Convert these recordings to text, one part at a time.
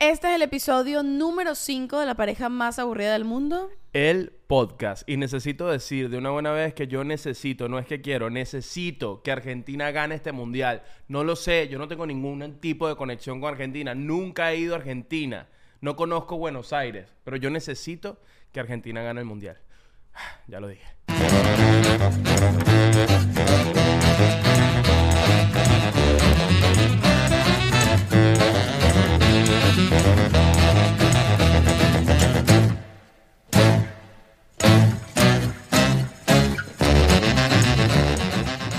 Este es el episodio número 5 de la pareja más aburrida del mundo. El podcast. Y necesito decir de una buena vez que yo necesito, no es que quiero, necesito que Argentina gane este mundial. No lo sé, yo no tengo ningún tipo de conexión con Argentina. Nunca he ido a Argentina. No conozco Buenos Aires. Pero yo necesito que Argentina gane el mundial. Ya lo dije.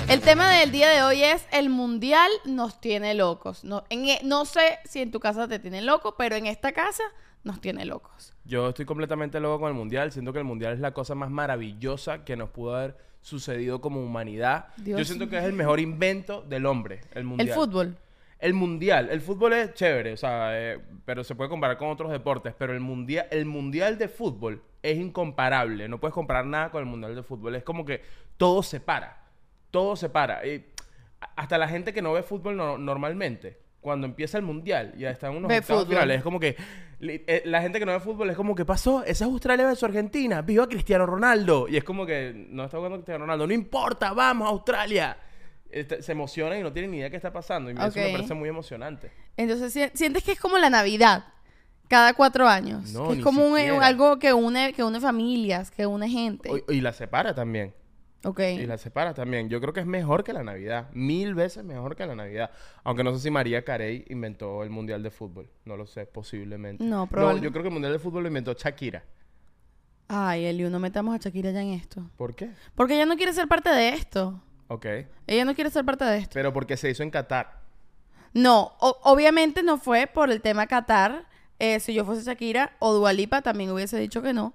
El tema del día de hoy es el mundial nos tiene locos. No, en e- no sé si en tu casa te tiene loco, pero en esta casa nos tiene locos. Yo estoy completamente loco con el mundial. Siento que el mundial es la cosa más maravillosa que nos pudo haber sucedido como humanidad. Dios Yo siento que es el mejor invento del hombre, el mundial. El fútbol. El mundial, el fútbol es chévere, o sea, eh, pero se puede comparar con otros deportes, pero el mundial, el mundial de fútbol es incomparable, no puedes comparar nada con el mundial de fútbol, es como que todo se para, todo se para, y hasta la gente que no ve fútbol no- normalmente, cuando empieza el mundial y ya están unos octavos finales, es como que eh, la gente que no ve fútbol es como que pasó, esa es Australia versus Argentina, viva Cristiano Ronaldo, y es como que no está jugando Cristiano Ronaldo, no importa, vamos a Australia. Este, se emocionan y no tienen ni idea qué está pasando. Y eso me parece muy emocionante. Entonces si- sientes que es como la Navidad. Cada cuatro años. No, que es como un- algo que une, que une familias, que une gente. O- Y, la separa también. ok. Y la separa también. Yo creo que es mejor que la Navidad. Mil veces mejor que la Navidad. Aunque no sé si María Carey inventó el Mundial de Fútbol. No lo sé, posiblemente. No, No, probable- yo creo que el Mundial de Fútbol lo inventó Shakira. Ay, Eliu, no metamos a Shakira ya en esto. ¿Por qué? Porque ella no quiere ser parte de esto. Ok. Ella no quiere ser parte de esto. Pero porque se hizo en Qatar. No, obviamente no fue por el tema Qatar. Eh, si yo fuese Shakira o Dualipa también hubiese dicho que no.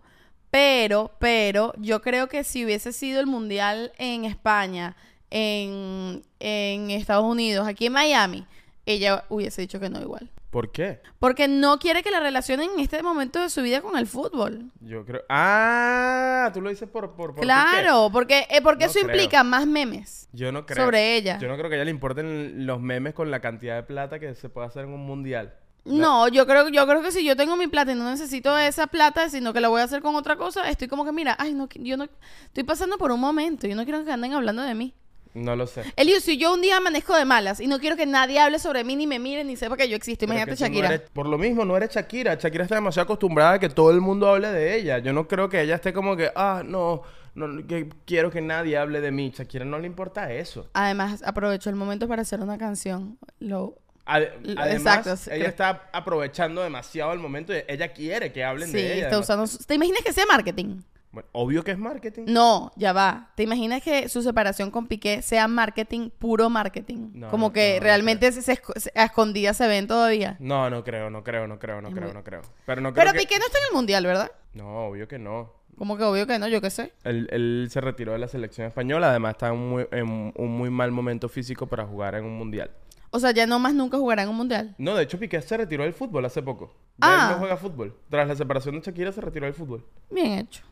Pero, pero, yo creo que si hubiese sido el mundial en España, en, en Estados Unidos, aquí en Miami, ella hubiese dicho que no igual. ¿Por qué? Porque no quiere que la relacionen en este momento de su vida con el fútbol. Yo creo. Ah, tú lo dices por. por, por Claro, porque, eh, porque No eso creo. implica más memes. Yo no creo. sobre ella. Yo no creo que a ella le importen los memes con la cantidad de plata que se puede hacer en un mundial. No, yo creo, yo creo que si yo tengo mi plata y no necesito esa plata, sino que la voy a hacer con otra cosa, estoy como que, mira, ay, no, yo no, estoy pasando por un momento, yo no quiero que anden hablando de mí. No lo sé. Elio, si yo un día amanezco de malas y no quiero que nadie hable sobre mí, ni me mire, ni sepa que yo existo, imagínate no Shakira. eres- por lo mismo, no eres Shakira. Shakira está demasiado acostumbrada a que todo el mundo hable de ella. Yo no creo que ella esté como que, ah, no, no que quiero que nadie hable de mí. Shakira no le importa eso. Además, aprovecho el momento para hacer una canción. Lo, además, exacto, ella está aprovechando demasiado el momento. ella quiere que hablen sí, de ella. está usando... su- ¿Te imaginas que sea marketing? Bueno, obvio que es marketing. No, ya va. ¿Te imaginas que su separación con Piqué sea marketing, puro marketing? No, Como que no, no realmente se, se a escondidas se ven todavía. No, no creo, no creo, no creo, no creo, no creo. Pero no creo Pero que... Piqué no está en el mundial, ¿verdad? No, obvio que no. Como que obvio que no, yo qué sé. Él, él se retiró de la selección española. Además, está en un muy, en un muy mal momento físico para jugar en un mundial. O sea, ya no más nunca jugará en un mundial. No, de hecho, Piqué se retiró del fútbol hace poco. Ya Ah. él no juega fútbol. Tras la separación de Shakira se retiró del fútbol. Bien hecho.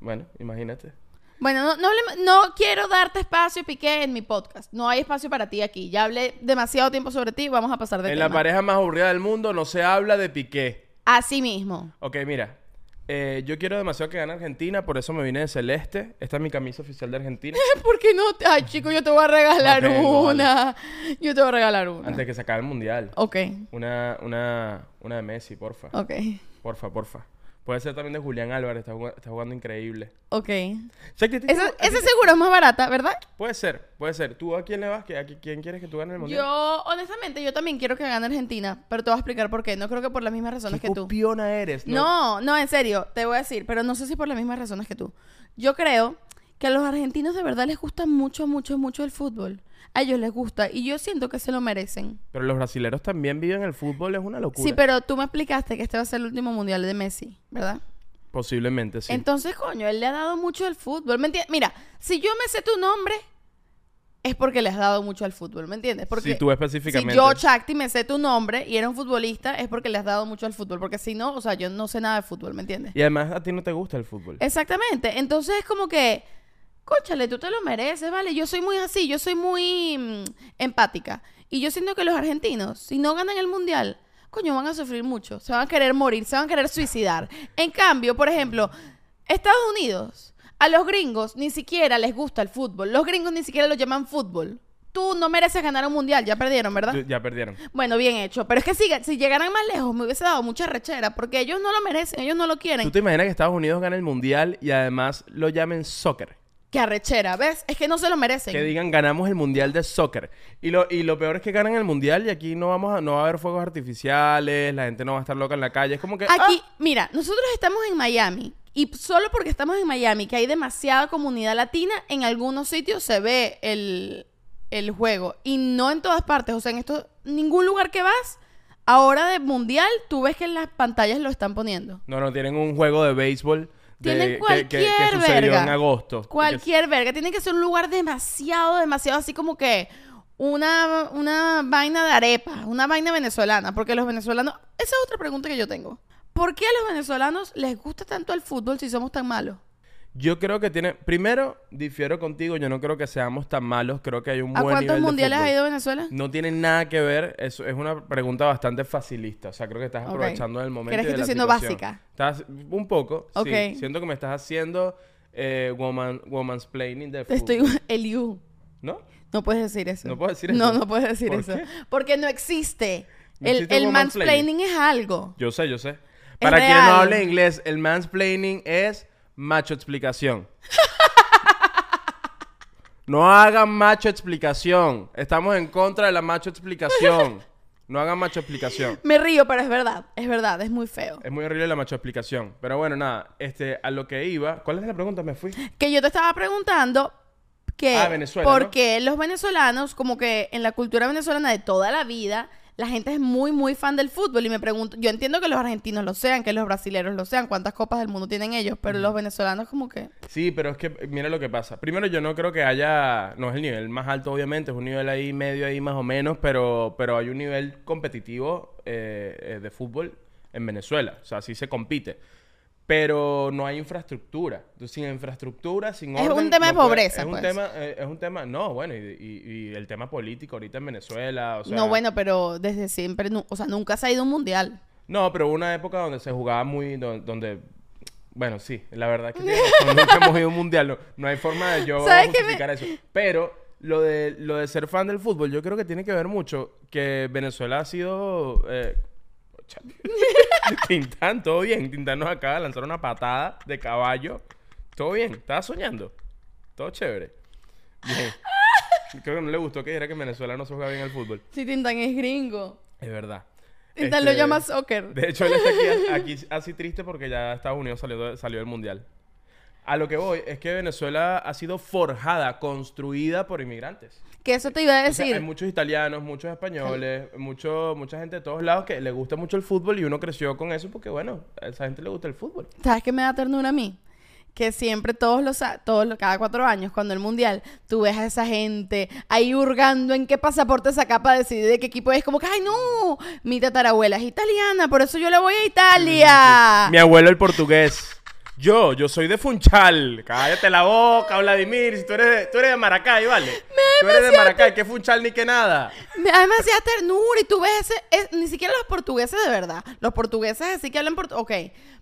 Bueno, imagínate. Bueno, no, no, no quiero darte espacio, Piqué, en mi podcast. No hay espacio para ti aquí. Ya hablé demasiado tiempo sobre ti. Vamos a pasar de en tema. la pareja más aburrida del mundo no se habla de Piqué. Así mismo. Ok, mira. eh, yo quiero demasiado que gane Argentina, por eso me vine de celeste. Esta es mi camisa oficial de Argentina. ¿Por qué no? te- Ay, chico, yo te voy a regalar No tengo, vale. una. Yo te voy a regalar una. antes que se acabe el mundial. Ok, Una, una, una de Messi, porfa. ok, Porfa, porfa. Puede ser también de Julián Álvarez, está, jugando, está jugando increíble. ok. Que te- Esa, te- seguro es más barata, ¿verdad? Puede ser, puede ser. ¿Tú a quién le vas? ¿Que- ¿A qui- quién quieres que tú ganes el mundial? Yo, honestamente, yo también quiero que gane Argentina, pero te voy a explicar por qué. No creo que por las mismas razones ¿Qué que tú. copiona eres? No, no, en serio, te voy a decir, pero no sé si por las mismas razones que tú. Yo creo que a los argentinos de verdad les gusta mucho, mucho, mucho el fútbol. A ellos les gusta y yo siento que se lo merecen. Pero los brasileros también viven el fútbol, es una locura. Sí, pero tú me explicaste que este va a ser el último mundial de Messi, ¿verdad? Posiblemente, sí. Entonces, coño, él le ha dado mucho al fútbol. ¿Me entiendes? Mira, si yo me sé tu nombre, es porque le has dado mucho al fútbol, ¿me entiendes? Porque Si tú específicamente. Si yo, Chakti, me sé tu nombre y era un futbolista, es porque le has dado mucho al fútbol. Porque si no, o sea, yo no sé nada de fútbol, ¿me entiendes? Y además a ti no te gusta el fútbol. Exactamente. Entonces es como que, cóchale, tú te lo mereces, ¿vale? Yo soy muy así, yo soy muy mm, empática. Y yo siento que los argentinos, si no ganan el mundial, coño, van a sufrir mucho. Se van a querer morir, se van a querer suicidar. En cambio, por ejemplo, Estados Unidos, a los gringos ni siquiera les gusta el fútbol. Los gringos ni siquiera lo llaman fútbol. Tú no mereces ganar un mundial, ya perdieron, ¿verdad? Ya perdieron. Bueno, bien hecho. Pero es que si, si llegaran más lejos me hubiese dado mucha rechera, porque ellos no lo merecen, ellos no lo quieren. ¿Tú te imaginas que Estados Unidos gane el mundial y además lo llamen soccer? Que arrechera, ¿ves? Es que no se lo merecen. Que digan ganamos el mundial de soccer. Y lo, y lo peor es que ganan el mundial y aquí no vamos a, no va a haber fuegos artificiales, la gente no va a estar loca en la calle. Es como que. Aquí, ¡ah! mira, nosotros estamos en Miami. Y solo porque estamos en Miami, que hay demasiada comunidad latina, en algunos sitios se ve el, el juego. Y no en todas partes. O sea, en esto, ningún lugar que vas, ahora de mundial, tú ves que en las pantallas lo están poniendo. No, no, tienen un juego de béisbol. Tienen que- que, cualquier que sucedió verga. en agosto. Cualquier verga. Tiene que ser un lugar demasiado, demasiado así como que una, una vaina de arepa, una vaina venezolana. Porque los venezolanos. Esa es otra pregunta que yo tengo. ¿Por qué a los venezolanos les gusta tanto el fútbol si somos tan malos? Yo creo que tiene. Primero, difiero contigo. Yo no creo que seamos tan malos. Creo que hay un ¿A buen cuántos nivel de mundiales ha ido Venezuela? No tiene nada que ver. Eso es una pregunta bastante facilista. O sea, creo que estás aprovechando del momento. ¿Crees que estoy siendo básica? Estás un poco. Sí. Siento que me estás haciendo eh, woman, woman's planning de estoy. El you. ¿No? No puedes decir eso. ¿No puedo decir No, eso? no puedes decir ¿Por eso. qué? Porque no existe. ¿No El, el mansplaining es algo. Yo sé, yo sé. Para quien real. no hable inglés, el mansplaining es macho explicación. no hagan macho explicación. Estamos en contra de la macho explicación. No hagan macho explicación. Me río, pero es verdad. Es verdad, es muy feo. Es muy horrible la macho explicación. Pero bueno, nada, este, a lo que iba. ¿Cuál es la pregunta? Me fui. Que yo te estaba preguntando que Ah, Venezuela, por ¿no? qué los venezolanos, como que en la cultura venezolana de toda la vida, la gente es muy, muy fan del fútbol. Y me pregunto, yo entiendo que los argentinos lo sean, que los brasileños lo sean, cuántas copas del mundo tienen ellos, pero los venezolanos como que... Sí, pero es que mira lo que pasa. Primero, yo no creo que haya, no es el nivel más alto, obviamente, es un nivel ahí medio ahí más o menos, pero, pero hay un nivel competitivo eh, eh, de fútbol en Venezuela. O sea, sí se compite. Pero no hay infraestructura. Entonces, sin infraestructura, sin Es orden, un tema de no puede- pobreza, Es un pues. tema, eh, es un tema, no, bueno, y, y- y el tema político ahorita en Venezuela, o sea... no, bueno, pero desde siempre, nu- o sea, nunca se ha ido un mundial. No, pero hubo una época donde se jugaba muy... do- Donde... Bueno, sí, la verdad que tienes razón, nunca hemos ido a un mundial. No, no hay forma de yo ¿Sabes qué me- justificar eso. Pero lo de, lo de ser fan del fútbol, yo creo que tiene que ver mucho que Venezuela ha sido... Eh... Tintán, todo bien. Tintán nos acaba de lanzar una patada de caballo. Todo bien. Estaba soñando. Todo chévere. Bien. Creo que no le gustó que dijera que en Venezuela no se juega bien el fútbol. Si Tintán es gringo. Es verdad. Tintán lo Este, llama soccer. De hecho, él está aquí, aquí así triste porque ya Estados Unidos salió, salió del mundial. A lo que voy es que Venezuela ha sido forjada, construida por inmigrantes. Que eso te iba a O sea, decir. hay muchos italianos, muchos españoles, mucho, mucha gente de todos lados que le gusta mucho el fútbol y uno creció con eso porque, bueno, a esa gente le gusta el fútbol. ¿Sabes qué me da ternura a mí? Que siempre todos los, todos los, cada cuatro años, cuando el mundial, tú ves a esa gente ahí hurgando en qué pasaporte sacar para decidir de qué equipo es. Como que, ay, no, mi tatarabuela es italiana, por eso yo le voy a Italia. Mi abuelo el portugués. Yo, yo soy de Funchal. Cállate la boca, Vladimir. Si tú eres de, tú eres de Maracay, ¿vale? Tú eres de Maracay. ¿Qué Funchal ni qué nada? Me da demasiada ternura y tú ves ese, es- ni siquiera los portugueses de verdad. Los portugueses así que hablan portugués. Ok,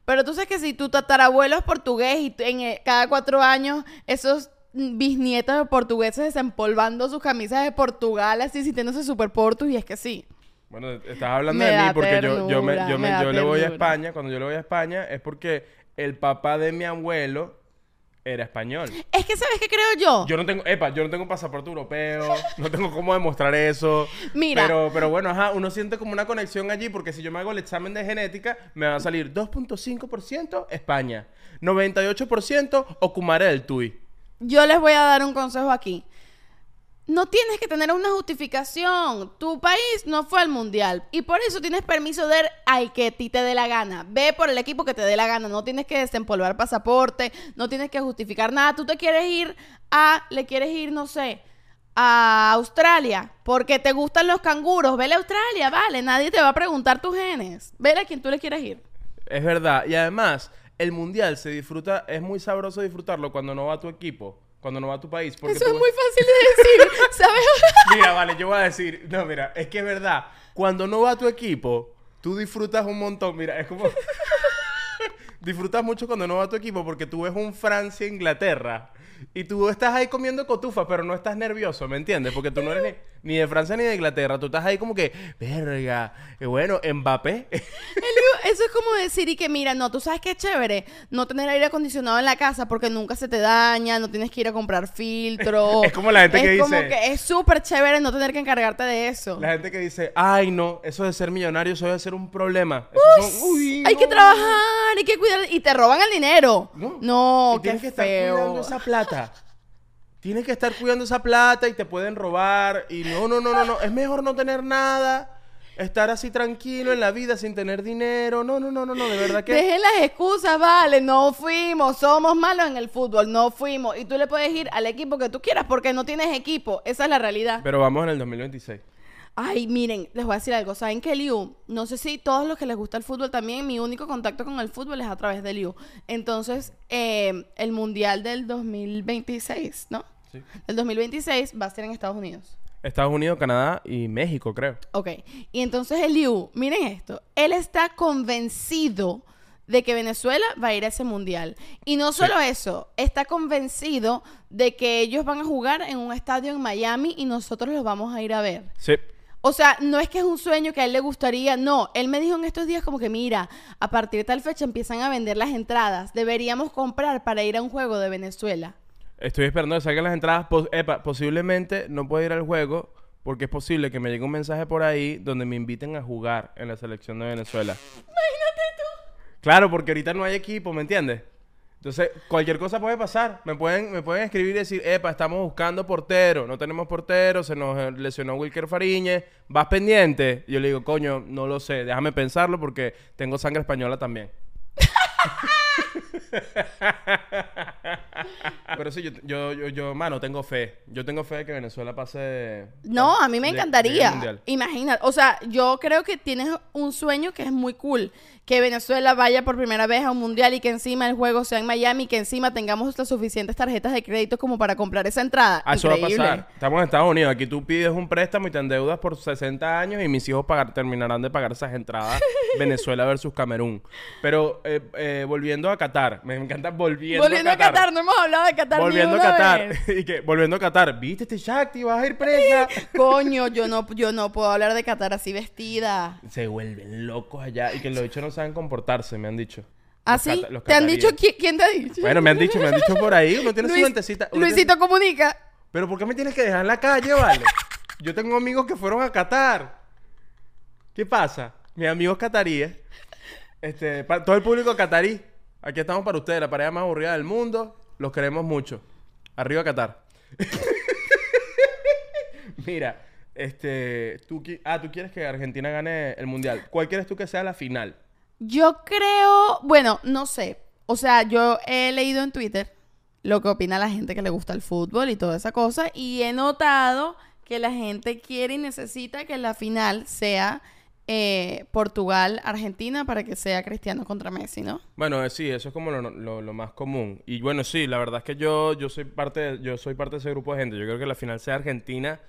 pero tú sabes que si tu tatarabuelo es portugués y en, eh, cada cuatro años esos bisnietos de portugueses desempolvando sus camisas de Portugal así sintiéndose super portus y es que sí. Bueno, estás hablando Me de mí porque yo, yo, me, yo, me- me yo le voy a. España. Cuando yo le voy a España es porque el papá de mi abuelo era español. Es que sabes qué creo yo. Yo no tengo, epa, yo no tengo pasaporte europeo, no tengo cómo demostrar eso. Mira. Pero, pero bueno, ajá, uno siente como una conexión allí porque si yo me hago el examen de genética, me va a salir 2.5% España, 98% Ocumare del Tui. Yo les voy a dar un consejo aquí. No tienes que tener una justificación. Tu país no fue al mundial. Y por eso tienes permiso de ir al que a ti te dé la gana. Ve por el equipo que te dé la gana. No tienes que desempolvar pasaporte. No tienes que justificar nada. Tú te quieres ir a. Le quieres ir, no sé. A Australia. Porque te gustan los canguros. Vele a Australia, vale. Nadie te va a preguntar tus genes. Vele a quien tú le quieres ir. Es verdad. Y además, el mundial se disfruta, es muy sabroso disfrutarlo cuando no va tu equipo, cuando no va tu país. Porque Eso tú- es muy fácil de decir. ¿Sabes? Mira, vale, yo voy a decir, no, mira, es que es verdad, cuando no va tu equipo, tú disfrutas un montón. Mira, es como. disfrutas mucho cuando no va tu equipo porque tú ves un Francia-Inglaterra y tú estás ahí comiendo cotufa, pero no estás nervioso, ¿me entiendes? Porque tú no eres ni, ni de Francia ni de Inglaterra. Tú estás ahí como que, verga, eh, bueno, Mbappé. El- Eso es como decir y que mira, no, tú sabes que es chévere no tener aire acondicionado en la casa porque nunca se te daña, no tienes que ir a comprar filtro. Es como la gente que Es como dice- que es súper chévere no tener que encargarte de eso. La gente que dice, ay, no, eso de ser millonario, eso debe ser un problema. Eso son- uy, hay que trabajar, hay que cuidar y te roban el dinero. No, No, Y qué tienes que estar feo. cuidando esa plata. Tienes que estar cuidando esa plata y te pueden robar. Y no, no, no, no, no. Es mejor no tener nada. Estar así tranquilo en la vida sin tener dinero. No, no, no, no, no. De verdad que. Dejen las excusas, vale, no fuimos, somos malos en el fútbol, no fuimos. Y tú le puedes ir al equipo que tú quieras porque no tienes equipo, esa es la realidad. Pero vamos en el 2026. Ay, miren, les voy a decir algo. ¿Saben que Liu? No sé si todos los que les gusta el fútbol también, mi único contacto con el fútbol es a través de Liu. Entonces, eh, el Mundial del 2026, ¿no? Sí. El 2026 va a ser en Estados Unidos. Estados Unidos, Canadá y México, creo. Ok. Y entonces el Liu, miren esto, él está convencido de que Venezuela va a ir a ese mundial. Y no solo eso, está convencido de que ellos van a jugar en un estadio en Miami y nosotros los vamos a ir a ver. Sí. O sea, no es que es un sueño que a él le gustaría, no. Él me dijo en estos días como que, mira, a partir de tal fecha empiezan a vender las entradas. Deberíamos comprar para ir a un juego de Venezuela. Estoy esperando que salgan las entradas. Pos- epa, posiblemente no puedo ir al juego porque es posible que me llegue un mensaje por ahí donde me inviten a jugar en la selección de Venezuela. Imagínate tú. Claro, porque ahorita no hay equipo, ¿me entiendes? Entonces, cualquier cosa puede pasar. Me pueden, me pueden escribir y decir, epa, estamos buscando portero, no tenemos portero, se nos eh, lesionó Wilker Fariñez, ¿vas pendiente? Y yo le digo, coño, no lo sé, déjame pensarlo porque tengo sangre española también. Pero sí, yo, yo, yo, yo, mano, tengo fe. Yo tengo fe de que Venezuela pase. No, a mí me encantaría. Imagina, o sea, yo creo que tienes un sueño que es muy cool. Que Venezuela vaya por primera vez a un mundial y que encima el juego sea en Miami y que encima tengamos las suficientes tarjetas de crédito como para comprar esa entrada. Ah, eso va a pasar. Estamos en Estados Unidos. Aquí tú pides un préstamo y te endeudas por 60 años y mis hijos pagar- terminarán de pagar esas entradas. Venezuela versus Camerún. Pero eh, eh, volviendo a Qatar. Me encanta volviendo, Volviendo a Qatar, no hemos hablado de Qatar ni Volviendo a Qatar. vez. y que, volviendo a Qatar. ¿Viste este Shakti? ¿Vas a ir presa? Coño, yo no, yo no puedo hablar de Qatar así vestida. Se vuelven locos allá. Y que los bichos no saben comportarse, me han dicho. ¿Así? ¿Ah, ¿Te han dicho qui- quién te ha dicho? Bueno, me han dicho, me han dicho por ahí. Uno tiene su Luis- lentecita. uno tiene- Luisito comunica. Pero ¿por qué me tienes que dejar en la calle, vale? Yo tengo amigos que fueron a Qatar. ¿Qué pasa? Mis amigos cataríes. Este, para todo el público catarí. Aquí estamos para ustedes, la pareja más aburrida del mundo. Los queremos mucho. Arriba Qatar. Mira, este, tú, ah, tú quieres que Argentina gane el mundial. ¿Cuál quieres tú que sea la final? Yo creo, bueno, no sé. O sea, yo he leído en Twitter lo que opina la gente que le gusta el fútbol y toda esa cosa. Y he notado que la gente quiere y necesita que la final sea eh, Portugal-Argentina para que sea Cristiano contra Messi, ¿no? Bueno, eh, sí, eso es como lo, lo- lo más común. Y bueno, sí, la verdad es que yo, yo soy parte de, yo soy parte de ese grupo de gente. Yo creo que la final sea Argentina,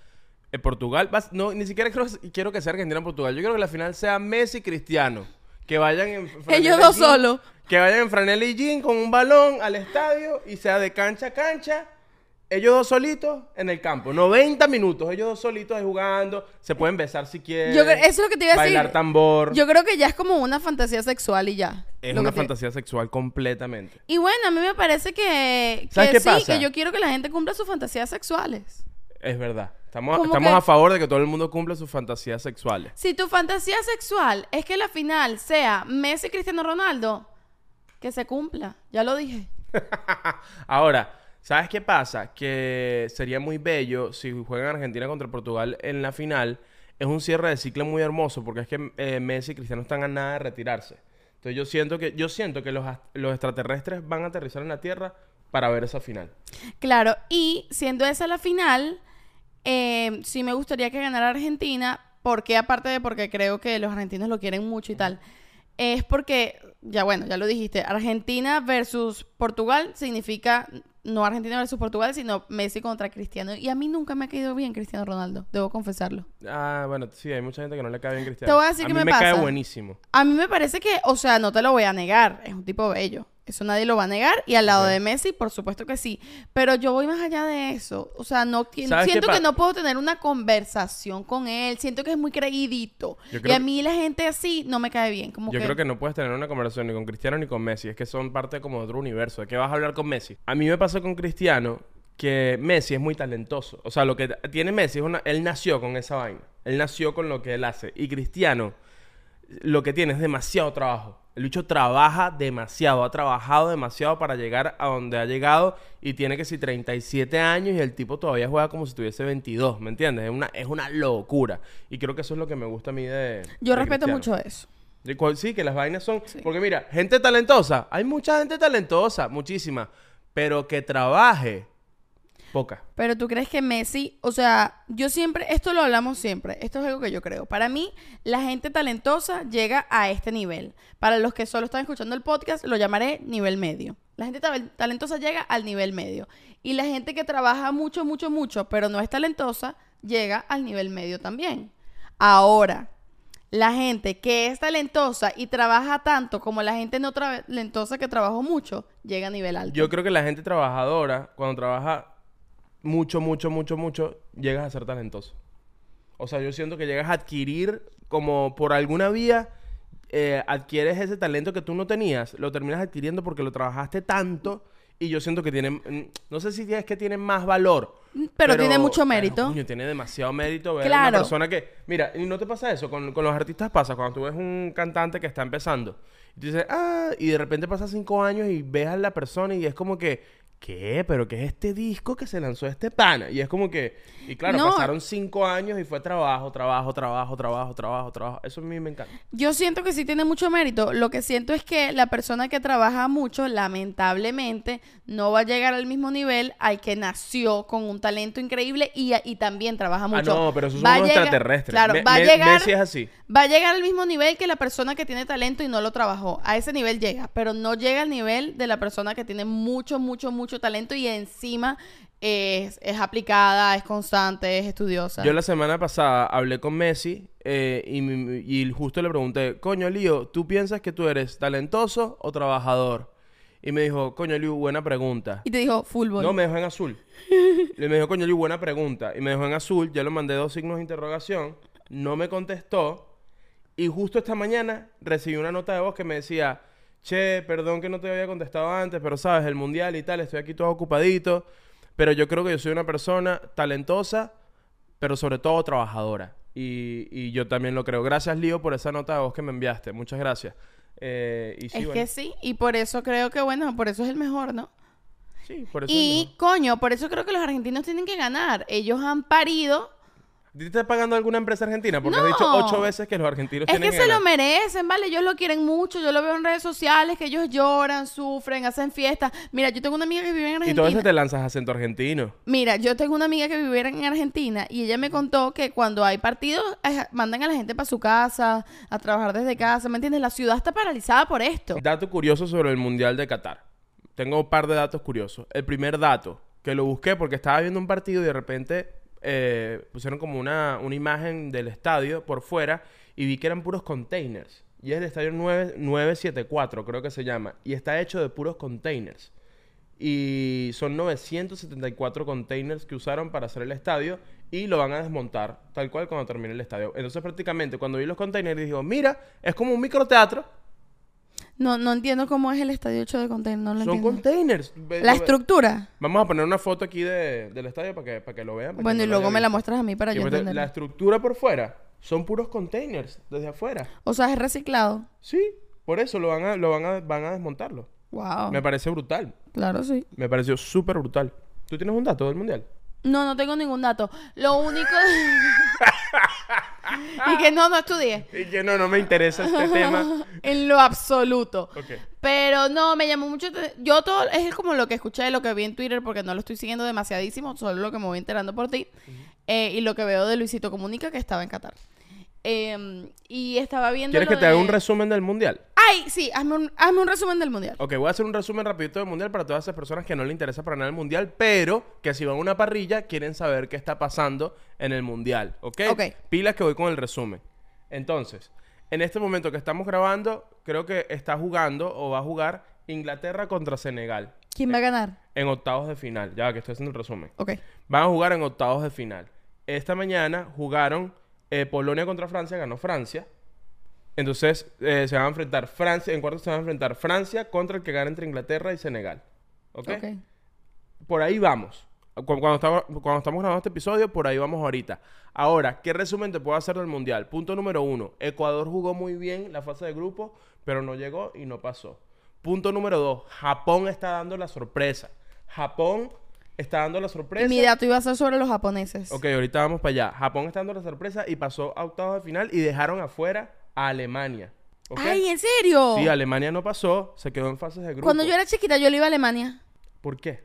eh, Portugal. Vas- no, ni siquiera creo, quiero que sea Argentina, Portugal. Yo quiero que la final sea Messi, Cristiano. Que vayan en Ellos dos solos. Que vayan en franela y jean con un balón al estadio y sea de cancha a cancha. Ellos dos solitos en el campo. 90 minutos. Ellos dos solitos ahí jugando. Se pueden besar si quieren. Yo eso es lo que te iba a decir. Bailar tambor. Yo creo que ya es como una fantasía sexual y ya. es una te- fantasía sexual completamente. Y bueno, a mí me parece que, que ¿Sabes qué sí, pasa? que yo quiero que la gente cumpla sus fantasías sexuales. Es verdad. Estamos, estamos que- a favor de que todo el mundo cumpla sus fantasías sexuales. Si tu fantasía sexual es que la final sea Messi Cristiano Ronaldo, que se cumpla. Ya lo dije. Ahora, ¿sabes qué pasa? Que sería muy bello si juegan Argentina contra Portugal en la final. Es un cierre de ciclo muy hermoso porque es que eh, Messi y Cristiano están a nada de retirarse. Entonces yo siento que, yo siento que los, los extraterrestres van a aterrizar en la Tierra para ver esa final. Claro, y siendo esa la final, eh, sí me gustaría que ganara Argentina, porque aparte de porque creo que los argentinos lo quieren mucho y tal, es porque, ya bueno, ya lo dijiste, Argentina versus Portugal significa no Argentina versus Portugal, sino Messi contra Cristiano. Y a mí nunca me ha caído bien Cristiano Ronaldo, debo confesarlo. Ah, bueno, sí, hay mucha gente que no le cae bien Cristiano. Te voy a decir a qué mí me me cae buenísimo. A mí me parece que, o sea, no te lo voy a negar, es un tipo bello. Eso nadie lo va a negar. Y al lado de Messi, por supuesto que sí. Pero yo voy más allá de eso. O sea, no ti- ¿Sabes qué siento que no puedo tener una conversación con él. Siento que es muy creidito. Y a que- mí la gente así no me cae bien. Como Yo que, creo que no puedes tener una conversación ni con Cristiano ni con Messi. Es que son parte como de otro universo. ¿De qué vas a hablar con Messi? A mí me pasó con Cristiano que Messi es muy talentoso. O sea, lo que tiene Messi es una... Él nació con esa vaina. Él nació con lo que él hace. Y Cristiano lo que tiene es demasiado trabajo. El bicho trabaja demasiado, ha trabajado demasiado para llegar a donde ha llegado y tiene que si 37 años y el tipo todavía juega como si tuviese 22, ¿me entiendes? Es una, es una locura. Y creo que eso es lo que me gusta a mí de... Yo de respeto Cristiano. mucho eso. Sí, que las vainas son... Porque mira, gente talentosa, hay mucha gente talentosa, muchísima, pero que trabaje, poca. Pero tú crees que Messi, o sea, yo siempre, esto lo hablamos siempre, esto es algo que yo creo. Para mí, la gente talentosa llega a este nivel. Para los que solo están escuchando el podcast, lo llamaré nivel medio. La gente tal- talentosa llega al nivel medio. Y la gente que trabaja mucho, mucho, mucho, pero no es talentosa, llega al nivel medio también. Ahora, la gente que es talentosa y trabaja tanto como la gente no talentosa que trabajó mucho, llega a nivel alto. Yo creo que la gente trabajadora, cuando trabaja mucho, mucho, mucho, mucho, llegas a ser talentoso. O sea, yo siento que llegas a adquirir, como por alguna vía, eh, adquieres ese talento que tú no tenías, lo terminas adquiriendo porque lo trabajaste tanto y yo siento que tiene, mm, no sé si es que tiene más valor. Pero tiene mucho mérito. coño, tiene demasiado mérito ver a Claro. una persona que... Mira, y no te pasa eso, con, con los artistas pasa, cuando tú ves un cantante que está empezando, y tú dices, ah, y de repente pasa cinco años y ves a la persona y es como que, ¿qué? ¿Pero qué es este disco que se lanzó este pana? Y es como que, y claro, No. pasaron cinco años y fue trabajo, trabajo, trabajo, trabajo, trabajo, trabajo. Eso a mí me encanta. Yo siento que sí tiene mucho mérito. Lo que siento es que la persona que trabaja mucho, lamentablemente, no va a llegar al mismo nivel al que nació con un talento increíble y, y también trabaja mucho. Ah, no, pero esos Va son unos extraterrestres. Claro, Me- va a llegar. Messi es así. Va a llegar al mismo nivel que la persona que tiene talento y no lo trabajó. A ese nivel llega, pero no llega al nivel de la persona que tiene mucho, mucho, mucho talento y encima es, es aplicada, es constante, es estudiosa. Yo la semana pasada hablé con Messi eh, y, justo le pregunté, coño Lío, ¿tú piensas que tú eres talentoso o trabajador? Y me dijo, coño Lío, buena pregunta. Y te dijo, fútbol. No, me dejó en azul. y me dijo, coño Lío, buena pregunta. Y me dejó en azul, ya le mandé dos signos de interrogación, no me contestó. Y justo esta mañana recibí una nota de voz que me decía, che, perdón que no te había contestado antes, pero sabes, el mundial y tal, estoy aquí todo ocupadito. Pero yo creo que yo soy una persona talentosa, pero sobre todo trabajadora. Y, y yo también lo creo. Gracias, Lío, por esa nota de voz que me enviaste. Muchas gracias. Eh, y sí, es bueno, que sí, y por eso creo que, bueno, por eso es el mejor, ¿no? sí, por eso es Y, mejor. coño, por eso creo que los argentinos tienen que ganar. Ellos han parido. ¿A ti ¿Te está pagando alguna empresa argentina? Porque has dicho ocho veces que los argentinos Es tienen que se lo merecen, ¿vale? Ellos lo quieren mucho. Yo lo veo en redes sociales, que ellos lloran, sufren, hacen fiestas. Mira, yo tengo una amiga que vive en Y Argentina. todo veces te lanzas acento argentino. Mira, yo tengo una amiga que vive en Argentina y ella me contó que cuando hay partidos eh, mandan a la gente para su casa, a trabajar desde casa, ¿me entiendes? La ciudad está paralizada por esto. Dato curioso sobre el Mundial de Qatar. Tengo un par de datos curiosos. El primer dato, que lo busqué porque estaba viendo un partido y de repente eh, pusieron como una, una imagen del estadio por fuera y vi que eran puros containers. Y es el estadio 9 974, creo que se llama. Y está hecho de puros containers. Y son 974 containers que usaron para hacer el estadio y lo van a desmontar tal cual cuando termine el estadio. Entonces prácticamente cuando vi los containers digo, mira, es como un microteatro. No, no entiendo cómo es el estadio hecho de container, no lo Son entiendo. containers. La estructura. Vamos a poner una foto aquí de- del estadio para que, para que lo vean. para Bueno, y quien no lo luego haya me la visto. muestras a mí para yo pues, La entender. estructura por fuera son puros containers desde afuera. O sea, es reciclado. Sí, por eso lo van a, lo van a, van a desmontarlo. Wow. Me parece brutal. Claro, sí. Me pareció súper brutal. ¿Tú tienes un dato del mundial? No, no tengo ningún dato. Lo único. y que no, no estudié. Y que no, no me interesa este tema. En lo absoluto. Pero no, me llamó mucho. Yo todo. Es como lo que escuché, lo que vi en Twitter, porque no lo estoy siguiendo demasiadísimo, solo lo que me voy enterando por ti. Eh, y lo que veo de Luisito Comunica, que estaba en Qatar. Eh, y estaba viendo. ¿Quieres que te haga de- un resumen del mundial? Ay, sí, hazme un, hazme un resumen del mundial. Ok, voy a hacer un resumen rapidito del mundial para todas esas personas que no le interesa para nada el mundial, pero que si van a una parrilla quieren saber qué está pasando en el mundial, ¿ok? Ok. Pilas que voy con el resumen. Entonces, en este momento que estamos grabando, creo que está jugando o va a jugar Inglaterra contra Senegal ¿Quién va a ganar? en octavos de final. Ya que estoy haciendo el resumen. Ok. Van a jugar en octavos de final. Esta mañana jugaron eh, Polonia contra Francia, ganó Francia. Entonces eh, se van a enfrentar Francia, en cuartos se van a enfrentar Francia contra el que gana entre Inglaterra y Senegal. ¿Ok? Por ahí vamos. Cu- Cuando, estamos, cuando estamos grabando este episodio, por ahí vamos ahorita. Ahora, ¿qué resumen te puedo hacer del Mundial? Punto número uno. Ecuador jugó muy bien la fase de grupo, pero no llegó y no pasó. Punto número dos. Japón está dando la sorpresa. Japón está dando la sorpresa. Y mi dato iba a ser sobre los japoneses. Ok, ahorita vamos para allá. Japón está dando la sorpresa y pasó a octavos de final y dejaron afuera a Alemania. Ay, ¿en serio? Sí, Alemania no pasó, se quedó en fases de grupo. Cuando yo era chiquita, yo le iba a Alemania. ¿Por qué?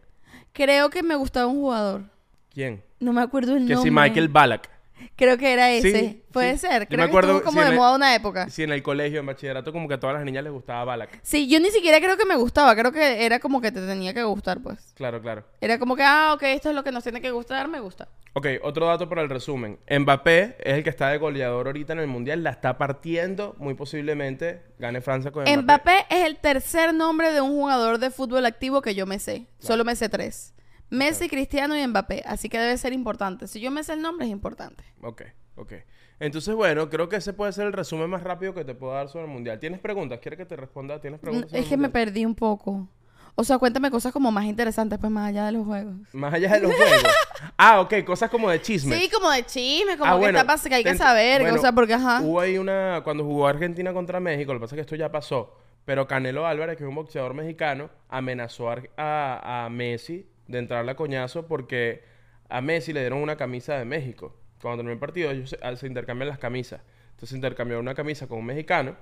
Creo que me gustaba un jugador. ¿Quién? No me acuerdo el Que nombre. si Michael Ballack. Creo que era Sí, ese. Puede sí. ser. Yo Creo me que acuerdo, estuvo como de el- moda una época. Sí, en el colegio, en bachillerato, como que a todas las niñas les gustaba Ballack. Sí, yo ni siquiera creo que me gustaba. Creo que era como que te tenía que gustar, pues. Claro, claro. Era como que, ah, ok, esto es lo que nos tiene que gustar, me gusta. Ok, otro dato para el resumen. Mbappé es el que está de goleador ahorita en el Mundial, la está partiendo, muy posiblemente gane Francia con Mbappé. Mbappé es el tercer nombre de un jugador de fútbol activo que yo me sé. Solo me sé tres. Messi, Cristiano y Mbappé. Así que debe ser importante. Si yo me sé el nombre, es importante. Ok, ok. Entonces, bueno, creo que ese puede ser el resumen más rápido que te puedo dar sobre el Mundial. ¿Tienes preguntas? ¿Quieres que te responda? ¿Tienes preguntas? sobre Es que me perdí un poco. O sea, cuéntame cosas como más interesantes, pues más allá de los juegos. Más allá de los juegos. ah, ok, cosas como de chisme. Sí, como de chisme, como Ah, que bueno, está que hay que saber, bueno, o sea, porque ajá. Hubo ahí una. Cuando jugó Argentina contra México, lo que pasa es que esto ya pasó. Pero Canelo Álvarez, que es un boxeador mexicano, amenazó a, a- a Messi de entrarle a coñazo porque a Messi le dieron una camisa de México. Cuando terminó el partido, ellos se, se intercambian las camisas. Entonces intercambió una camisa con un mexicano.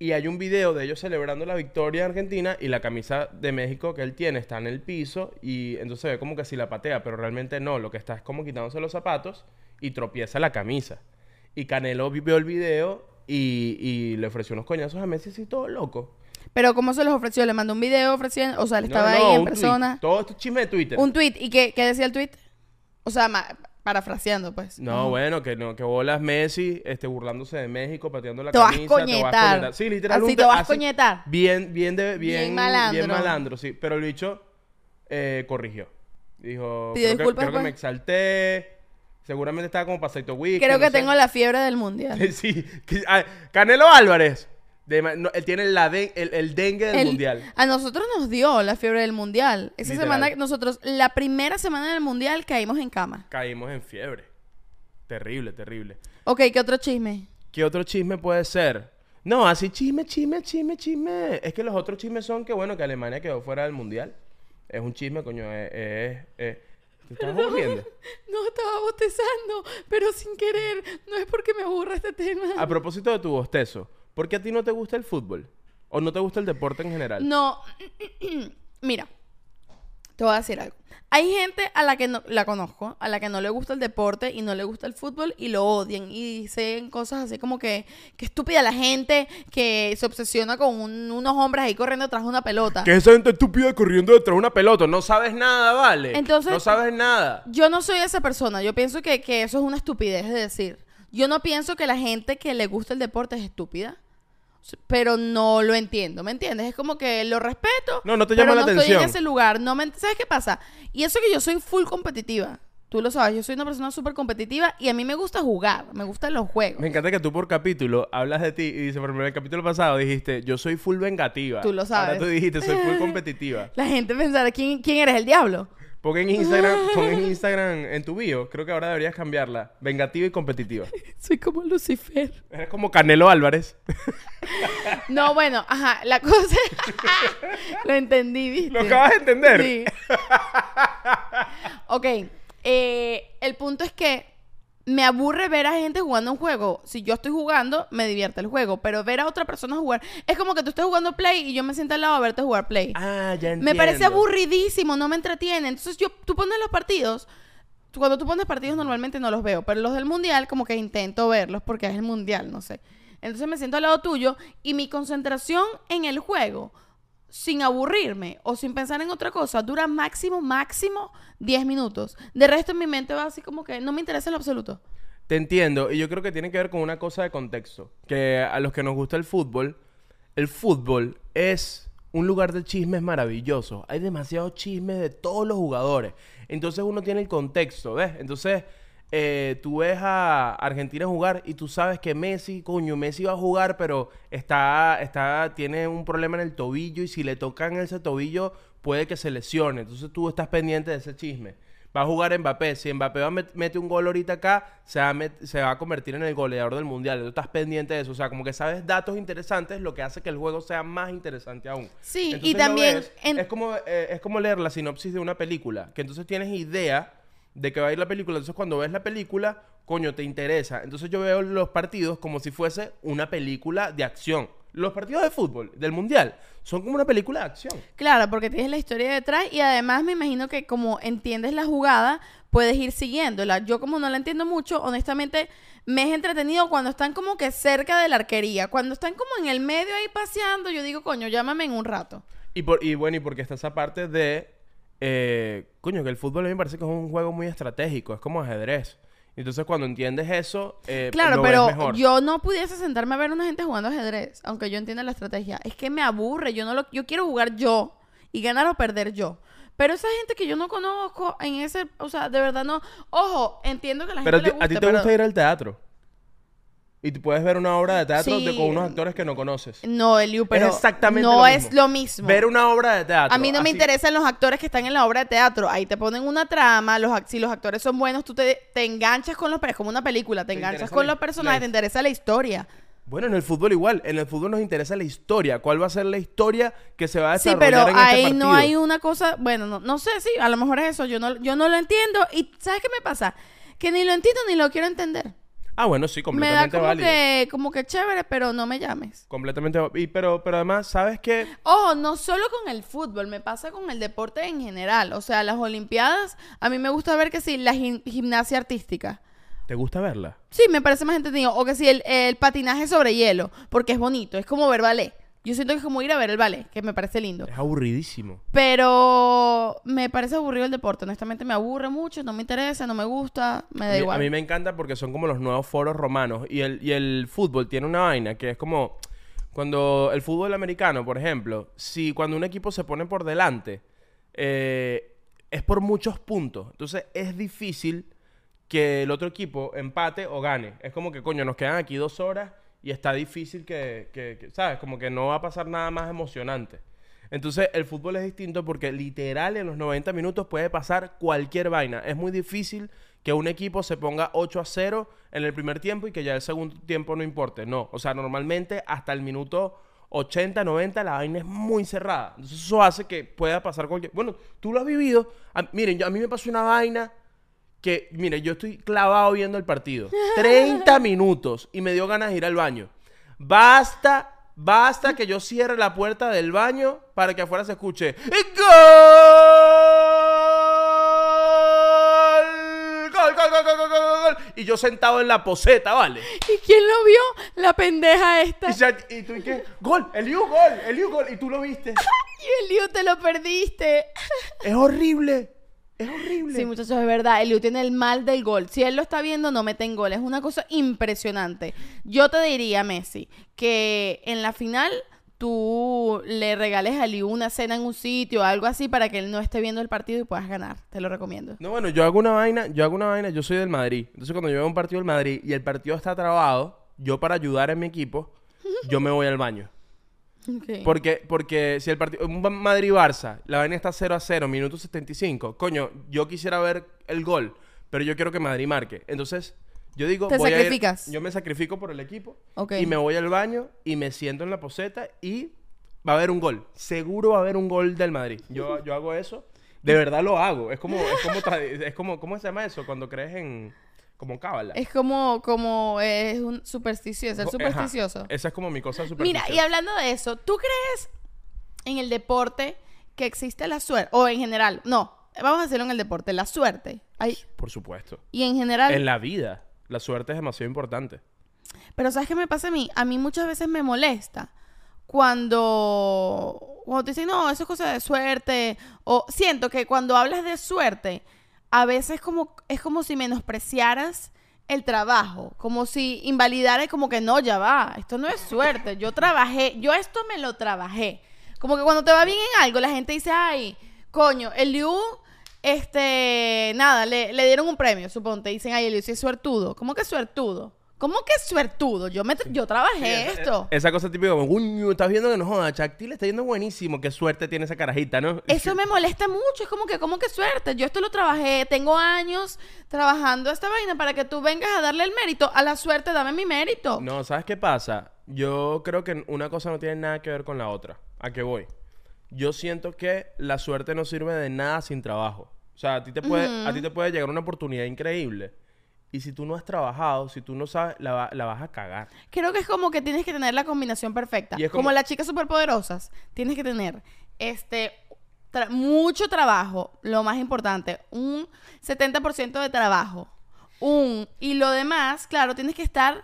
Y hay un video de ellos celebrando la victoria de Argentina y la camisa de México que él tiene está en el piso y entonces se ve como que si la patea, pero realmente no, lo que está es como quitándose los zapatos y tropieza la camisa. Y Canelo vi- vio el video y, y le ofreció unos coñazos a Messi así todo loco. Pero ¿cómo se los ofreció? Le mandó un video ofreciendo, o sea, No, estaba no, ahí en un tweet. persona. Todo esto es chisme de Twitter. Un tweet. ¿Y qué, qué decía el tweet? O sea, ma- parafraseando, pues. No, bueno, que no, que bolas Messi, este, burlándose de México, pateando la Te vas a camisa. coñetar. Sí, literal. Así te vas a coñetar. Bien, bien de, bien, Bien malandro. bien malandro, sí. Pero el bicho eh, corrigió. Dijo, creo, que, disculpas, creo que pues. me exalté. Seguramente estaba como pasadito wiki. Creo que no sé. tengo la fiebre del mundial. sí. que- ah, Canelo Álvarez. De ma- no, él tiene la de- el, el dengue del El- mundial. A nosotros nos dio la fiebre del mundial. Esa Literal. semana, nosotros, la primera semana del mundial, caímos en cama. Caímos en fiebre. Terrible, terrible. Ok, ¿qué otro chisme? ¿Qué otro chisme puede ser? No, así chisme, chisme, chisme, chisme. Es que los otros chismes son que, bueno, que Alemania quedó fuera del mundial. Es un chisme, coño. Es. es- es- ¿Te estás aburriendo? No, estaba bostezando, pero sin querer. No es porque me aburra este tema. A propósito de tu bostezo, ¿por qué a ti no te gusta el fútbol? ¿O no te gusta el deporte en general? No, mira, te voy a decir algo. Hay gente a la que no la conozco, a la que no le gusta el deporte y no le gusta el fútbol y lo odian y dicen cosas así como que que estúpida la gente que se obsesiona con un- unos hombres ahí corriendo tras una pelota. Que esa gente estúpida corriendo detrás de una pelota. No sabes nada, ¿vale? Entonces- No sabes nada. Yo no soy esa persona. Yo pienso que, que eso es una estupidez de decir. Yo no pienso que la gente que le gusta el deporte es estúpida. Pero no lo entiendo, ¿me entiendes? Es como que lo respeto. No, no te pero la no estoy en ese lugar. No me, ¿Sabes qué pasa? Y eso que yo soy full competitiva. Tú lo sabes, yo soy una persona súper competitiva y a mí me gusta jugar, me gustan los juegos. Me encanta que tú por capítulo hablas de ti y dices, por ejemplo, en el capítulo pasado dijiste, yo soy full vengativa. Tú lo sabes. Ahora tú dijiste, soy full competitiva. La gente pensará, ¿quién, quién eres el diablo? Pon en Instagram, pon en Instagram en tu bio. Creo que ahora deberías cambiarla. Vengativa y competitiva. Soy como Lucifer. Eres como Canelo Álvarez. No, bueno, ajá, la cosa... lo entendí, ¿viste? ¿Lo acabas de entender? Sí. ok. eh, el punto es que me aburre ver a gente jugando un juego. Si yo estoy jugando, me divierte el juego. Pero ver a otra persona jugar. Es como que tú estés jugando Play y yo me siento al lado a verte jugar Play. Ah, ya entiendo. me parece aburridísimo, no me entretiene. Entonces yo, tú pones los partidos. Cuando tú pones partidos normalmente no los veo. Pero los del mundial como que intento verlos porque es el mundial, no sé. Entonces me siento al lado tuyo y mi concentración en el juego, sin aburrirme o sin pensar en otra cosa, dura máximo, máximo 10 minutos. De resto en mi mente va así como que no me interesa en lo absoluto. Te entiendo, y yo creo que tiene que ver con una cosa de contexto. Que a los que nos gusta el fútbol, el fútbol es un lugar de chismes maravilloso. Hay demasiados chismes de todos los jugadores. Entonces uno tiene el contexto, ¿ves? Entonces eh, tú ves a Argentina jugar y tú sabes que Messi, coño, Messi va a jugar, pero está, está, tiene un problema en el tobillo y si le tocan ese tobillo puede que se lesione. Entonces tú estás pendiente de ese chisme. Va a jugar Mbappé. Si Mbappé va a met- mete un gol ahorita acá, se va, a se va a convertir en el goleador del mundial. Tú estás pendiente de eso. O sea, como que sabes datos interesantes, lo que hace que el juego sea más interesante aún. Sí, y Entonces también en- es, como, eh, es como leer la sinopsis de una película. Que entonces tienes idea de que va a ir la película. Entonces cuando ves la película, coño, te interesa. Entonces yo veo los partidos como si fuese una película de acción. Los partidos de fútbol del mundial son como una película de acción. Claro, porque tienes la historia detrás y además me imagino que como entiendes la jugada, puedes ir siguiéndola. Yo como no la entiendo mucho, honestamente me es entretenido cuando están como que cerca de la arquería. Cuando están como en el medio ahí paseando, yo digo, coño, llámame en un rato. Y, por, y bueno, y porque está esa parte de. Eh, coño, que el fútbol a mí me parece que es un juego muy estratégico, es como ajedrez. Entonces, cuando entiendes eso, eh, Claro, lo ves pero mejor. yo no pudiese sentarme a ver a una gente jugando ajedrez, aunque yo entienda la estrategia. Es que me aburre, yo no lo, yo quiero jugar yo y ganar o perder yo. Pero esa gente que yo no conozco en ese, o sea, de verdad no. Ojo, entiendo que la Pero gente le a ti te pero- gusta ir al teatro. Y tú puedes ver una obra de teatro de- Sí. con unos actores que no conoces. No, Eliu, pero exactamente no lo es lo mismo. Ver una obra de teatro. A mí no me interesan los actores que están en la obra de teatro. Ahí te ponen una trama, los, si los actores son buenos, tú te, te enganchas con los... Es como una película, te, Te enganchas con los personajes, te interesa la historia. Bueno, en el fútbol igual. En el fútbol nos interesa la historia. ¿Cuál va a ser la historia que se va a Sí, desarrollar pero en este ahí partido? no hay una cosa... Bueno, no, no sé, sí, a lo mejor es eso. Yo no, yo no lo entiendo. Y ¿sabes qué me pasa? Que ni lo entiendo ni lo quiero entender. Ah, bueno, sí, Me da completamente como válido. que, como que chévere, pero no me llames. Completamente. Y, pero, pero además, ¿sabes qué? Ojo, no solo con el fútbol, me pasa con el deporte en general. O sea, las Olimpiadas, a mí me gusta ver que sí, la gim- gimnasia artística. ¿Te gusta verla? Sí, me parece más entretenido. O que sí, el, el patinaje sobre hielo, porque es bonito, es como ver ballet. Yo siento que es como ir a ver el ballet, que me parece lindo. Es aburridísimo. Pero me parece aburrido el deporte. Honestamente, me aburre mucho, no me interesa, no me gusta, me da A mí, igual. a mí me encanta porque son como los nuevos foros romanos. Y el, y el fútbol tiene una vaina que es como. Cuando el fútbol americano, por ejemplo, si cuando un equipo se pone por delante, eh, es por muchos puntos. Entonces es difícil que el otro equipo empate o gane. Es como que, coño, nos quedan aquí dos horas y está difícil que, que- ¿sabes? Como que no va a pasar nada más emocionante. Entonces, el fútbol es distinto porque literal en los 90 minutos puede pasar cualquier vaina. Es muy difícil que un equipo se ponga 8 a 0 en el primer tiempo y que ya el segundo tiempo no importe. No, o sea, normalmente hasta el minuto 80, 90 la vaina es muy cerrada. Entonces, eso hace que pueda pasar cualquier... Bueno, tú lo has vivido. Miren, yo- a mí me pasó una vaina que, mire, yo estoy clavado viendo el partido. 30 minutos y me dio ganas de ir al baño. Basta, basta que yo cierre la puerta del baño para que afuera se escuche ¡Gol! ¡Gol, gol, gol, gol, gol, gol! Y yo sentado en la poseta, ¿vale? ¿Y quién lo vio? La pendeja esta. Y, ya- y tú, ¿y qué? ¡Gol! ¡Eliu, gol! ¡Eliu, gol! Y tú lo viste. Y el Liu te lo perdiste. Es horrible. Es horrible. Sí, muchachos, es verdad. El Liu tiene el mal del gol. Si él lo está viendo, no meten gol. Es una cosa impresionante. Yo te diría, Messi, que en la final tú le regales a Liu una cena en un sitio o algo así para que él no esté viendo el partido y puedas ganar. Te lo recomiendo. No, bueno, yo hago una vaina, yo hago una vaina, yo soy del Madrid. Entonces cuando yo veo un partido del Madrid y el partido está trabado, yo para ayudar en mi equipo, yo me voy al baño. Porque, porque si el partido, Madrid-Barça, la vaina está 0 a 0, minuto 75, coño, yo quisiera ver el gol, pero yo quiero que Madrid marque. Entonces, yo digo, Te voy a ir- sacrificas. yo me sacrifico por el equipo Ok. y me voy al baño y me siento en la poseta y va a haber un gol. Seguro va a haber un gol del Madrid. Yo, yo hago eso. De verdad lo hago. Es como, es como, es como, ¿cómo se llama eso? Cuando crees en, como cábala. Es como, como es un supersticioso, es Ajá. supersticioso. Esa es como mi cosa Mira, supersticiosa. y hablando de eso, ¿tú crees en el deporte que existe la suerte? O en general, no, vamos a decirlo en el deporte, la suerte. Hay, Por supuesto. y en general, En la vida, la suerte es demasiado importante. Pero ¿sabes qué me pasa a mí? A mí muchas veces me molesta cuando, cuando te dicen, no, eso es cosa de suerte. O siento que cuando hablas de suerte, a veces como, es como si menospreciaras el trabajo, como si invalidara como que no, ya va, esto no es suerte, yo trabajé, yo esto me lo trabajé. Como que cuando te va bien en algo, la gente dice, ay, coño, el Liu, este, nada, le, le dieron un premio, suponte, dicen, ay, el Liu sí es suertudo. ¿Cómo que suertudo? ¿Cómo que suertudo? Yo, me, yo trabajé esto. Esa cosa típica como, uy, estás viendo que no joda, Chacti le está yendo buenísimo, qué suerte tiene esa carajita, ¿no? Eso me molesta mucho, es como que, ¿cómo que suerte? Yo esto lo trabajé, tengo años trabajando esta vaina para que tú vengas a darle el mérito. A la suerte, dame mi mérito. No, ¿sabes qué pasa? Yo creo que una cosa no tiene nada que ver con la otra. ¿A qué voy? Yo siento que la suerte no sirve de nada sin trabajo. O sea, a ti te puede, a ti te puede llegar una oportunidad increíble. Y si tú no has trabajado, si tú no sabes, la, va- la vas a cagar. Creo que es como que tienes que tener la combinación perfecta. Y es como... como- las chicas superpoderosas, tienes que tener este tra- mucho trabajo, lo más importante, un 70% de trabajo. Un y lo demás, claro, tienes que estar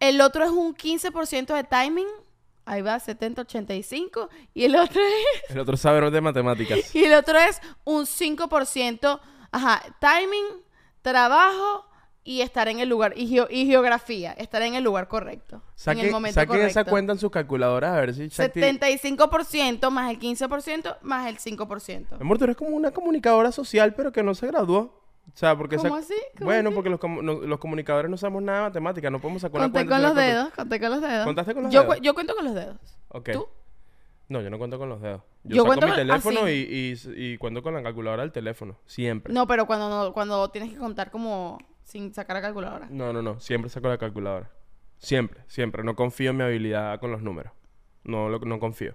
el otro es un 15% de timing. Ahí va 70 85 y el otro es El otro saber de matemáticas. y el otro es un 5%, ajá, timing, trabajo y estar en el lugar, y, geo- y geografía, estar en el lugar correcto. en el momento saquen esa correcto. cuenta en sus calculadoras a ver si Shakti... 75% más el 15% más el 5%. Amor, tú eres como una comunicadora social, pero que no se graduó. O sea, porque... ¿Cómo esa- así? ¿Cómo Bueno, así? porque los, no- los comunicadores no sabemos nada de matemática. No podemos sacar una Conté cuenta. con sin los dedos, conté con los dedos. ¿Contaste con los yo, dedos? yo cuento con los dedos. Ok. ¿Tú? No, yo no cuento con los dedos. Yo, Yo saco cuento mi con- teléfono así. y, y, y cuento con la calculadora del teléfono. Siempre. No, pero cuando no, cuando tienes que contar como sin sacar la calculadora. No, no, no. Siempre saco la calculadora. Siempre, siempre. No confío en mi habilidad con los números. No, lo, no confío.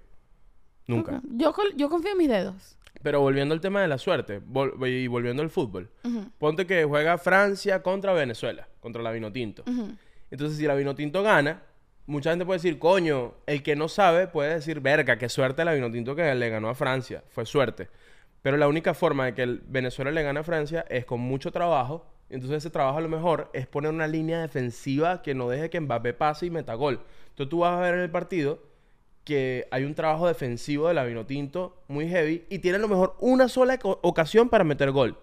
Nunca. Ujú. Yo, col- yo confío en mis dedos. Pero volviendo al tema de la suerte vol- y volviendo al fútbol. Ujú, Ponte que juega Francia contra Venezuela, contra la Vinotinto. ujú. Entonces, si la Vinotinto gana, mucha gente puede decir, coño, el que no sabe puede decir, verga, qué suerte la Vinotinto que le ganó a Francia. Fue suerte. Pero la única forma de que el Venezuela le gane a Francia es con mucho trabajo. Entonces, ese trabajo a lo mejor es poner una línea defensiva que no deje que Mbappé pase y meta gol. Entonces, tú vas a ver en el partido que hay un trabajo defensivo de la Vinotinto muy heavy y tiene a lo mejor una sola ocasión para meter gol.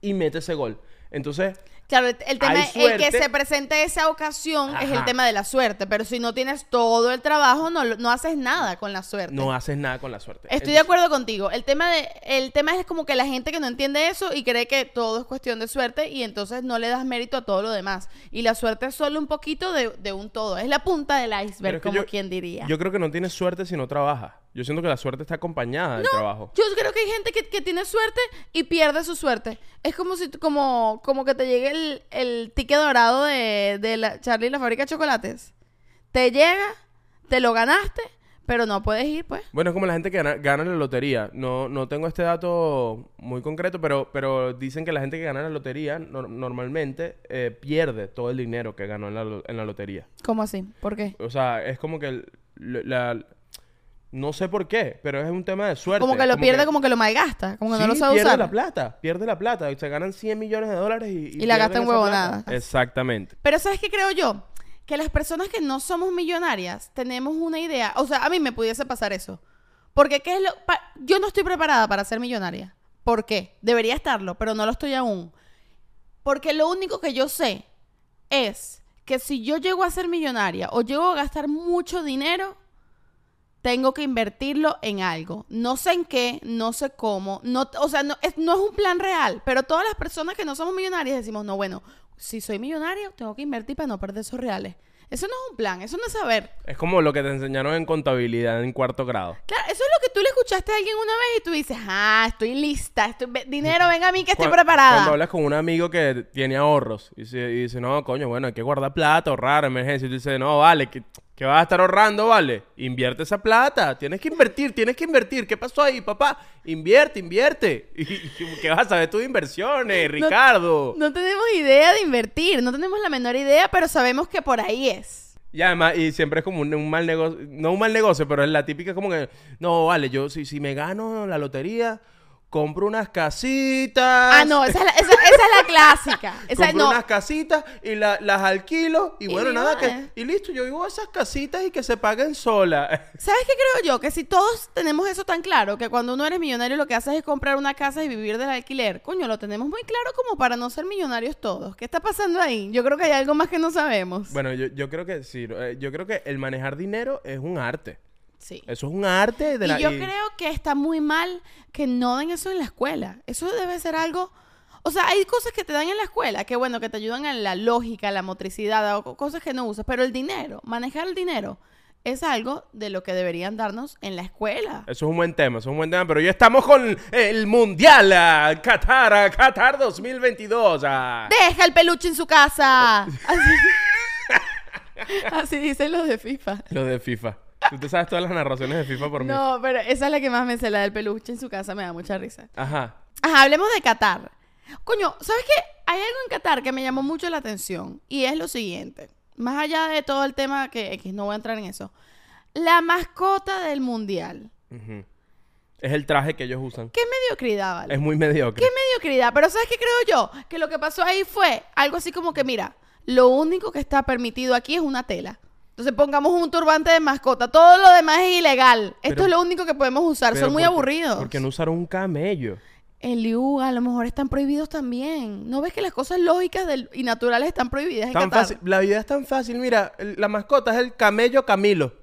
Y mete ese gol. Entonces, Claro, el, tema es el que se presente esa ocasión es el tema de la suerte, pero si no tienes todo el trabajo, no, no haces nada con la suerte. no haces nada con la suerte. Estoy de acuerdo contigo. El tema de el tema es como que la gente que no entiende eso y cree que todo es cuestión de suerte y entonces no le das mérito a todo lo demás. Y la suerte es solo un poquito de, de un todo. Es la punta del iceberg, como yo- quien diría. Yo creo que no tienes suerte si no trabajas. Yo siento que la suerte está acompañada del trabajo. Yo creo que hay gente que, que tiene suerte y pierde su suerte. Es como si como, como que te llegue el, el ticket dorado de, de la Charlie la fábrica de chocolates. Te llega, te lo ganaste, pero no puedes ir, pues. Bueno, es como la gente que gana, gana la lotería. No, no tengo este dato muy concreto, pero, pero dicen que la gente que gana la lotería nor- normalmente eh, pierde todo el dinero que ganó en la, en la lotería. ¿Cómo así? ¿Por qué? O sea, es como que la- no sé por qué, pero es un tema de suerte. Como que lo pierde, como que lo malgasta, como que no lo sabe pierde usar. la plata, pierde la plata. Se ganan 100 millones de dólares y... Y la gasta pierden en esa huevonadas. plata. Exactamente. Pero ¿sabes qué creo yo? Que las personas que no somos millonarias tenemos una idea. O sea, a mí me pudiese pasar eso. Porque ¿qué es lo...? pa- yo no estoy preparada para ser millonaria. ¿Por qué? Debería estarlo, pero no lo estoy aún. Porque lo único que yo sé es que si yo llego a ser millonaria o llego a gastar mucho dinero, tengo que invertirlo en algo. No sé en qué, no sé cómo. No, o sea, no es, no es un plan real. Pero todas las personas que no somos millonarias decimos, no, bueno, si soy millonario, tengo que invertir para no perder esos reales. Eso no es un plan, eso no es saber. Es como lo que te enseñaron en contabilidad en cuarto grado. Claro, eso es lo que tú le escuchaste a alguien una vez y tú dices, ah, estoy lista, estoy, dinero, venga a mí que estoy preparada. Cuando hablas con un amigo que tiene ahorros y, se- y dice, no, coño, bueno, hay que guardar plata, ahorrar, emergencia. Y tú dices, no, vale, que, que vas a estar ahorrando, vale. Invierte esa plata. Tienes que invertir, tienes que invertir. ¿Qué pasó ahí, papá? Invierte, invierte. ¿Y, y qué vas a saber tú de inversiones, Ricardo? No tenemos idea de invertir, no tenemos la menor idea, pero sabemos que por ahí es. Y además, y siempre es como un, un mal negocio, no un mal negocio, pero es la típica como que, no, vale, yo si, si me gano la lotería, compro unas casitas. Ah, no, esa es la, esa- esa es la clásica. Esa, compro no, unas casitas y la- las alquilo y, Y bueno, nada, que, y listo, yo vivo esas casitas y que se paguen solas. ¿Sabes qué creo yo? Que si todos tenemos eso tan claro, que cuando uno eres millonario lo que haces es comprar una casa y vivir del alquiler, coño, lo tenemos muy claro como para no ser millonarios todos. ¿Qué está pasando ahí? Yo creo que hay algo más que no sabemos. bueno, yo, yo creo que sí, eh, yo creo que el manejar dinero es un arte. Sí. Eso es un arte de Y la... yo y- creo que está muy mal que no den eso en la escuela. Eso debe ser algo... O sea, hay cosas que te dan en la escuela que, bueno, que te ayudan en la lógica, la motricidad, o co- cosas que no usas. Pero el dinero, manejar el dinero, es algo de lo que deberían darnos en la escuela. Eso es un buen tema, eso es un buen tema, pero ya estamos con el Mundial, ah, Qatar, ah, Qatar 2022. ah. ¡Deja el peluche en su casa! Así, Así dicen los de FIFA. Lo de FIFA. Tú te sabes todas las narraciones de FIFA por mí. No, pero esa es la que más me sé, la del peluche en su casa, me da mucha risa. Ajá. Ajá, hablemos de Qatar. Coño, ¿sabes qué? Hay algo en Qatar que me llamó mucho la atención y es lo siguiente. Más allá de todo el tema que X, no voy a entrar en eso. La mascota del mundial. Ujú. Es el traje que ellos usan. Qué mediocridad, ¿vale? Es muy mediocre. Qué mediocridad. Pero ¿sabes qué creo yo? Que lo que pasó ahí fue algo así como que, mira, lo único que está permitido aquí es una tela. Entonces pongamos un turbante de mascota. Todo lo demás es ilegal. Esto es lo único que podemos usar. Son muy ¿por qué- aburridos. ¿Por qué no usaron un camello? El Liu, a lo mejor están prohibidos también. ¿No ves que las cosas lógicas del- y naturales están prohibidas en Tan Qatar? fácil. La vida es tan fácil. Mira, la mascota es el camello Camilo.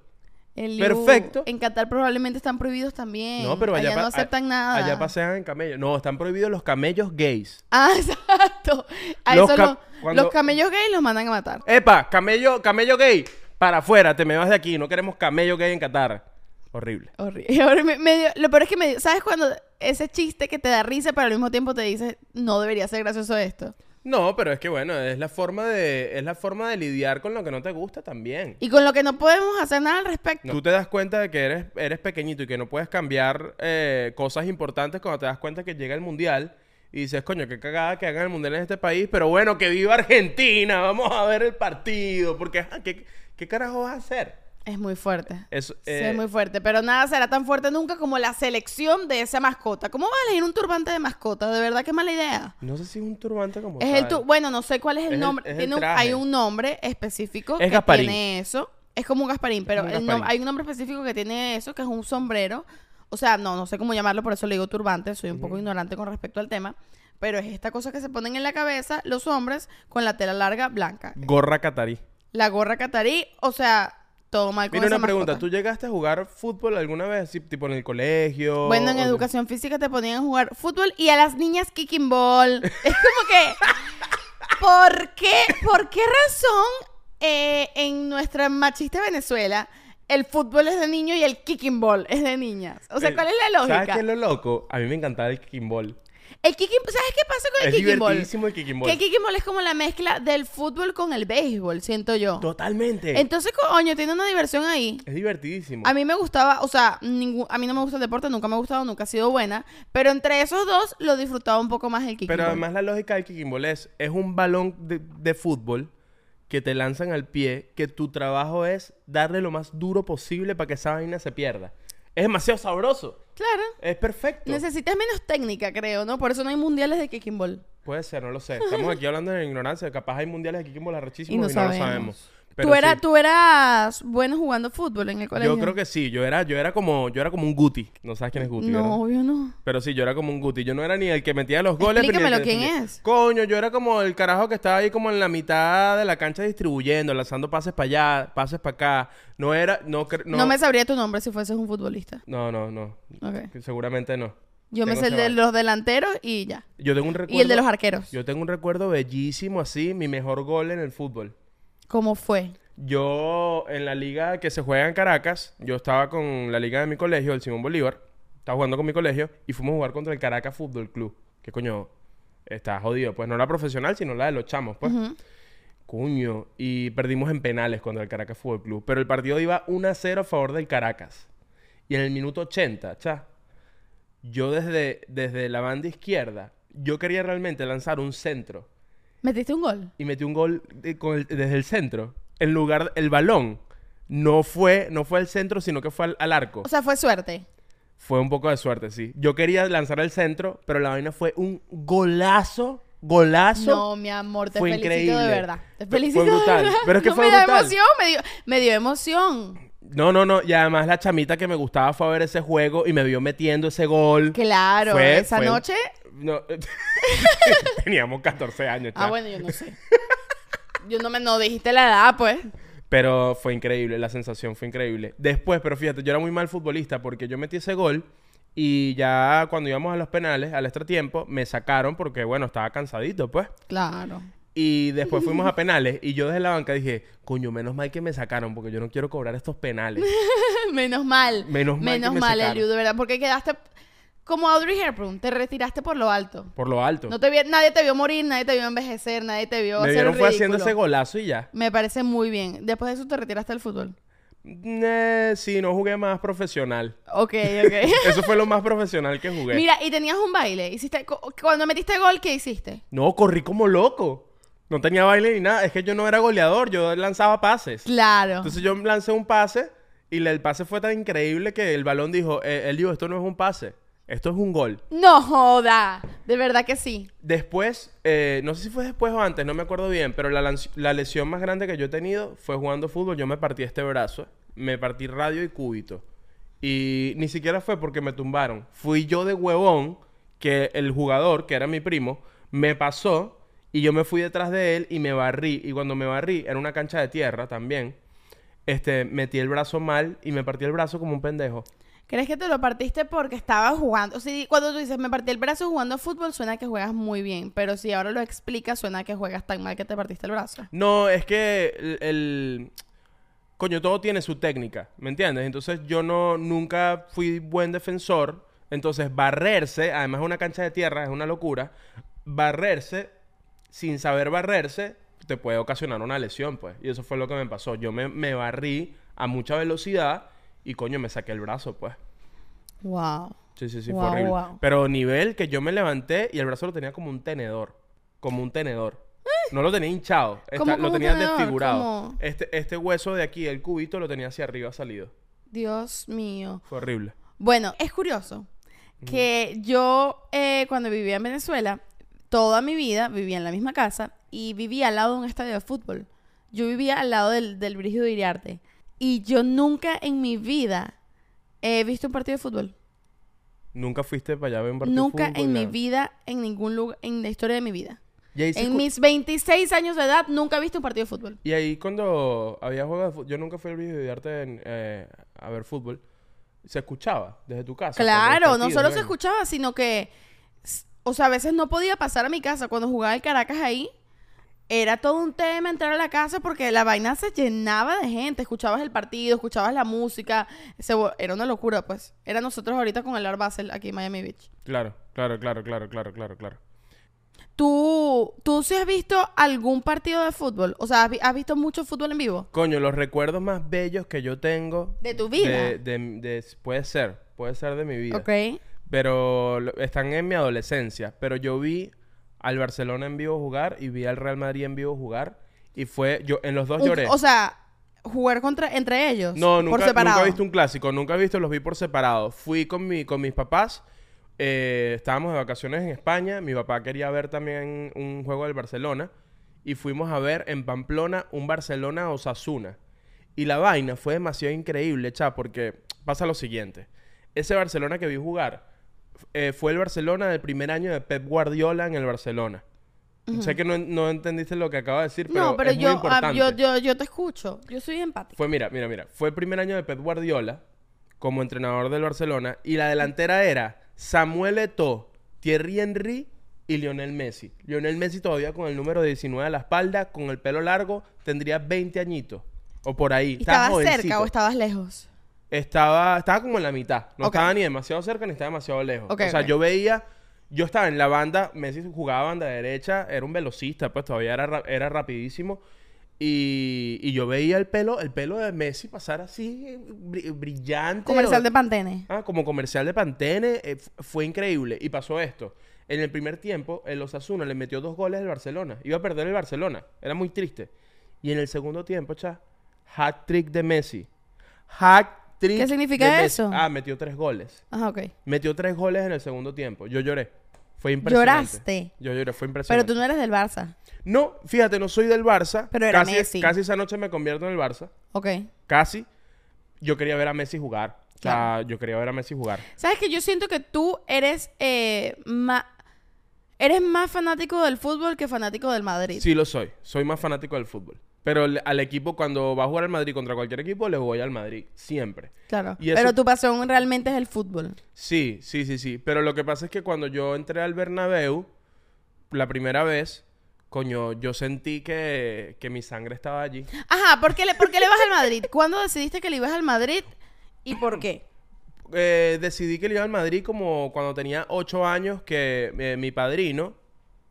El Perfecto. En Qatar probablemente están prohibidos también. No, pero allá, no pa- aceptan a- nada. Allá pasean en camello. No, están prohibidos los camellos gays. Ah, exacto. A Los eso ca- lo- cuando- los camellos gays los mandan a matar. Epa, camello, camello gay. Para afuera, te me vas de aquí. No queremos camello gay en Qatar. Horrible. Horrible. Ahora me- medio- lo peor es que me dio- ¿sabes cuando ese chiste que te da risa pero al mismo tiempo te dice no debería ser gracioso esto? No, pero es que bueno, es la forma de, es la forma de lidiar con lo que no te gusta también. Y con lo que no podemos hacer nada al respecto. Tú te das cuenta de que eres, eres pequeñito y que no puedes cambiar eh, cosas importantes cuando te das cuenta que llega el mundial y dices, coño, qué cagada que hagan el mundial en este país, pero bueno, que viva Argentina, vamos a ver el partido, porque ajá, ¿qué, qué carajo vas a hacer? Es muy fuerte. Eso, Sí, eh, es muy fuerte, pero nada será tan fuerte nunca como la selección de esa mascota. ¿Cómo vas a elegir un turbante de mascota? De verdad, qué mala idea. No sé si es un turbante como Es el tu- bueno, no sé cuál es el Es el- nombre. es el Tiene un- hay un nombre específico Es que Gasparín. tiene eso. Es como un Gasparín, pero un Gasparín. hay un nombre específico que tiene eso, que es un sombrero. O sea, no, no sé cómo llamarlo, por eso le digo turbante. Soy un poco ignorante con respecto al tema. Pero es esta cosa que se ponen en la cabeza los hombres con la tela larga blanca. Gorra catarí. La gorra catarí, o sea, todo mal con Mira esa una pregunta, mascota. ¿tú llegaste a jugar fútbol alguna vez, así, tipo en el colegio? Bueno, en o- educación física te ponían a jugar fútbol y a las niñas kicking ball. Es como que, ¿por qué, por qué razón eh, en nuestra machista Venezuela el fútbol es de niños y el kicking ball es de niñas? O sea, El- ¿cuál es la lógica? ¿Sabes qué es lo loco? A mí me encantaba el kicking ball. El kicking, ¿sabes qué pasa con el Es kicking ball? divertidísimo el kicking ball. Que el kicking ball es como la mezcla del fútbol con el béisbol, siento yo. Totalmente. Entonces, coño, tiene una diversión ahí. es divertidísimo. A mí me gustaba, o sea, ningún, a mí no me gusta el deporte, nunca me ha gustado, nunca ha sido buena, pero entre esos dos lo disfrutaba un poco más el kicking Pero ball. además la lógica del kicking ball es, es un balón de, de fútbol que te lanzan al pie, que tu trabajo es darle lo más duro posible para que esa vaina se pierda. Es demasiado sabroso. Claro. Es perfecto. Necesitas menos técnica, creo, ¿no? Por eso no hay mundiales de kicking ball. Puede ser, no lo sé. Estamos aquí hablando de ignorancia. Capaz hay mundiales de kicking ball Y arrechísimos no y no, lo sabemos. Pero ¿Tú, era, sí. ¿Tú eras bueno jugando fútbol en el colegio? Yo creo que sí. Yo era, yo era como, yo era como un Guti. No sabes quién es Guti, No, ¿verdad? obvio no. Pero sí, yo era como un Guti. Yo no era ni el que metía los goles. ni el que Explícamelo, ¿quién es? Coño, yo era como el carajo que estaba ahí como en la mitad de la cancha distribuyendo, lanzando pases para allá, pases para acá. No era, no, No. no. me sabría tu nombre si fueses un futbolista. No, no, no. Seguramente no. Yo me sé el de los delanteros y ya. Yo tengo un recuerdo. Y el de los arqueros. Yo tengo un recuerdo bellísimo así, mi mejor gol en el fútbol. ¿Cómo fue? Yo, en la liga que se juega en Caracas, yo estaba con la liga de mi colegio, el Simón Bolívar. Estaba jugando con mi colegio y fuimos a jugar contra el Caracas Fútbol Club. Que coño, está jodido. Pues no la profesional, sino la de los chamos, pues. Ujú. Coño. Y perdimos en penales contra el Caracas Fútbol Club. Pero el partido iba 1 a 0 a favor del Caracas. Y en el minuto 80, cha, yo desde, desde la banda izquierda, yo quería realmente lanzar un centro. ¿Metiste un gol? Y metí un gol de- con el- desde el centro. En lugar, el balón no fue, no fue al centro, sino que fue al, al arco. O sea, fue suerte. Fue un poco de suerte, sí. Yo quería lanzar el centro, pero la vaina fue un golazo, golazo. No, mi amor, te Fue felicito increíble. de verdad. Te felicito fue de brutal. verdad. Pero es que No, fue me brutal. emoción, me dio, me dio emoción. No, no, no. Y además la chamita que me gustaba fue a ver ese juego y me vio metiendo ese gol. Claro, Fue- esa fue- noche. No, teníamos 14 años, Ah, chamo. bueno, yo no sé. Yo no me no dijiste la edad, pues. Pero fue increíble, la sensación fue increíble. Después, pero fíjate, yo era muy mal futbolista porque yo metí ese gol y ya cuando íbamos a los penales, al extra tiempo, me sacaron porque, bueno, estaba cansadito, pues. Claro. Y después fuimos a penales y yo desde la banca dije, coño, menos mal que me sacaron porque yo no quiero cobrar estos penales. Menos mal. Menos mal que Menos me mal, sacaron. Eliu, de verdad. Porque quedaste como Audrey Hepburn. Te retiraste por lo alto. Por lo alto. No te vi- nadie te vio morir, nadie te vio envejecer, nadie te vio me vieron fue haciendo ese golazo y ya. Me parece muy bien. Después de eso te retiraste del fútbol. Eh, sí, no jugué más profesional. Ok, ok. Eso fue lo más profesional que jugué. Mira, y tenías un baile. Hiciste, cu- cuando metiste gol, ¿qué hiciste? No, corrí como loco. No tenía baile ni nada. Es que yo no era goleador, yo lanzaba pases. Claro. Entonces yo lancé un pase y el pase fue tan increíble que el balón dijo, eh, él dijo, esto no es un pase, esto es un gol. No joda. De verdad que sí. Después, eh, no sé si fue después o antes, no me acuerdo bien, pero la, la lesión más grande que yo he tenido fue jugando fútbol. Yo me partí este brazo, me partí radio y cúbito. Y ni siquiera fue porque me tumbaron. Fui yo de huevón que el jugador, que era mi primo, me pasó y yo me fui detrás de él y me barrí. Y cuando me barrí, era una cancha de tierra también. Este, metí el brazo mal y me partí el brazo como un pendejo. ¿Crees que te lo partiste porque estabas jugando? O sea, cuando tú dices, me partí el brazo jugando fútbol, suena que juegas muy bien. Pero si ahora lo explicas, suena que juegas tan mal que te partiste el brazo. No, es que el, el- Coño, todo tiene su técnica, ¿me entiendes? Entonces yo no... Nunca fui buen defensor. Entonces barrerse, además es una cancha de tierra, es una locura. Barrerse, sin saber barrerse, te puede ocasionar una lesión, pues. Y eso fue lo que me pasó. Yo me, me barrí a mucha velocidad y, coño, me saqué el brazo, pues. Wow. Sí, sí, sí, Wow, fue horrible. wow. Pero nivel que yo me levanté y el brazo lo tenía como un tenedor. Como un tenedor. No lo tenía hinchado. Está- ¿Cómo lo tenía tenedor? desfigurado. ¿Cómo? Este, este hueso de aquí, el cubito, lo tenía hacia arriba salido. Dios mío. Fue horrible. Bueno, es curioso que yo eh, cuando vivía en Venezuela, toda mi vida vivía en la misma casa y vivía al lado de un estadio de fútbol. Yo vivía al lado del, del Brígido Iriarte. Y yo nunca en mi vida he visto un partido de fútbol. Nunca fuiste para allá a ver un partido de Nunca fútbol, en mi vida, en ningún lugar, en la historia de mi vida. Y ahí, se En mis 26 años de edad, nunca he visto un partido de fútbol. y ahí cuando había juegos de fútbol, yo nunca fui al video de arte en, eh, a ver fútbol. Se escuchaba desde tu casa. Claro, no solo se escuchaba, sino que, o sea, a veces no podía pasar a mi casa cuando jugaba el Caracas ahí. Era todo un tema entrar a la casa porque la vaina se llenaba de gente. Escuchabas el partido, escuchabas la música. Se era una locura, pues. Era nosotros ahorita con el Art Basel aquí en Miami Beach. Claro, claro, claro, claro, claro, claro, claro. ¿Tú, ¿Tú sí has visto algún partido de fútbol? O sea, ¿has, vi- has visto mucho fútbol en vivo? Coño, los recuerdos más bellos que yo tengo ¿De tu vida? De, de- de- puede ser, puede ser de mi vida. Ok. Pero están en mi adolescencia. Pero yo vi al Barcelona en vivo jugar y vi al Real Madrid en vivo jugar. Y fue, yo en los dos Un- lloré. o sea, jugar contra, entre ellos. no, por nunca, separado. nunca he visto un clásico, nunca he visto, los vi por separado. Fui con, mi, con mis papás, eh, estábamos de vacaciones en España, mi papá quería ver también un juego del Barcelona y fuimos a ver en Pamplona un Barcelona Osasuna. Y la vaina fue demasiado increíble, cha, porque pasa lo siguiente. Ese Barcelona que vi jugar eh, fue el Barcelona del primer año de Pep Guardiola en el Barcelona. Sé que no, no entendiste lo que acabo de decir, pero, no, pero es muy yo, ah, importante. yo, yo, yo te escucho. Yo soy empática. Fue, mira, mira, mira. Fue el primer año de Pep Guardiola como entrenador del Barcelona y la delantera era Samuel Eto'o, Thierry Henry y Lionel Messi. Lionel Messi todavía con el número 19 a la espalda, con el pelo largo, tendría 20 añitos. O por ahí. ¿Y Estaba ¿Estabas cerca o estabas lejos? Estaba, estaba como en la mitad. No estaba ni demasiado cerca ni estaba demasiado lejos. O sea, yo veía... Yo estaba en la banda, Messi jugaba banda derecha, era un velocista, pues todavía era, ra- era rapidísimo. Y, y yo veía el pelo, el pelo de Messi pasar así, bri- brillante. Comercial o- de Pantene. Ah, como comercial de Pantene, eh, fue increíble. Y pasó esto. En el primer tiempo, el Osasuna le metió dos goles al Barcelona. Iba a perder el Barcelona. Era muy triste. Y en el segundo tiempo, cha, hat trick de Messi. Hat hat-trick. ¿Qué significa eso? Ah, metió tres goles. Ajá, ok. Metió tres goles en el segundo tiempo. Yo lloré. Fue impresionante. Lloraste. Yo lloré, fue Pero impresionante. tú no eres del Barça. No, fíjate, no soy del Barça. Pero era casi, Messi. Casi esa noche me convierto en el Barça. Ok. Casi. Yo quería ver a Messi jugar. O sea, Claro. yo quería ver a Messi jugar. ¿Sabes que Yo siento que tú eres eh, más... Eres más fanático del fútbol que fanático del Madrid. Sí lo soy. Soy más fanático del fútbol. Pero al equipo, cuando va a jugar el Madrid contra cualquier equipo, le voy al Madrid. Siempre. Claro. Y eso- Pero tu pasión realmente es el fútbol. Sí, sí, sí, sí. Pero lo que pasa es que cuando yo entré al Bernabéu, la primera vez, coño, yo sentí que, que mi sangre estaba allí. Ajá, ¿por qué, le, ¿por qué le vas al Madrid? ¿Cuándo decidiste que le ibas al Madrid y por qué? Eh, decidí que le iba al Madrid como cuando tenía ocho años que eh, mi padrino,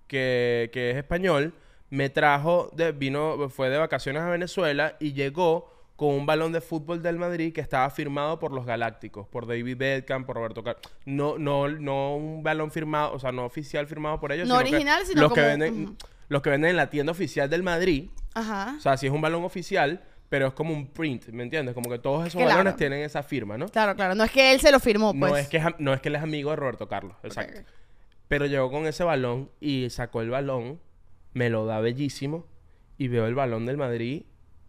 que, que es español, me trajo, de, vino, fue de vacaciones a Venezuela y llegó con un balón de fútbol del Madrid que estaba firmado por los Galácticos, por David Beckham, por Roberto Carlos. No, no, no un balón firmado, o sea, no oficial firmado por ellos. No sino que original, sino los que venden, los que venden en la tienda oficial del Madrid. Ajá. O sea, sí es un balón oficial, pero es como un print, ¿me entiendes? Como que todos esos Claro. balones tienen esa firma, ¿no? Claro, claro. No es que él se lo firmó, pues. No es, que es, no es que él es amigo de Roberto Carlos, exacto. Pero llegó con ese balón y sacó el balón, me lo da bellísimo y veo el balón del Madrid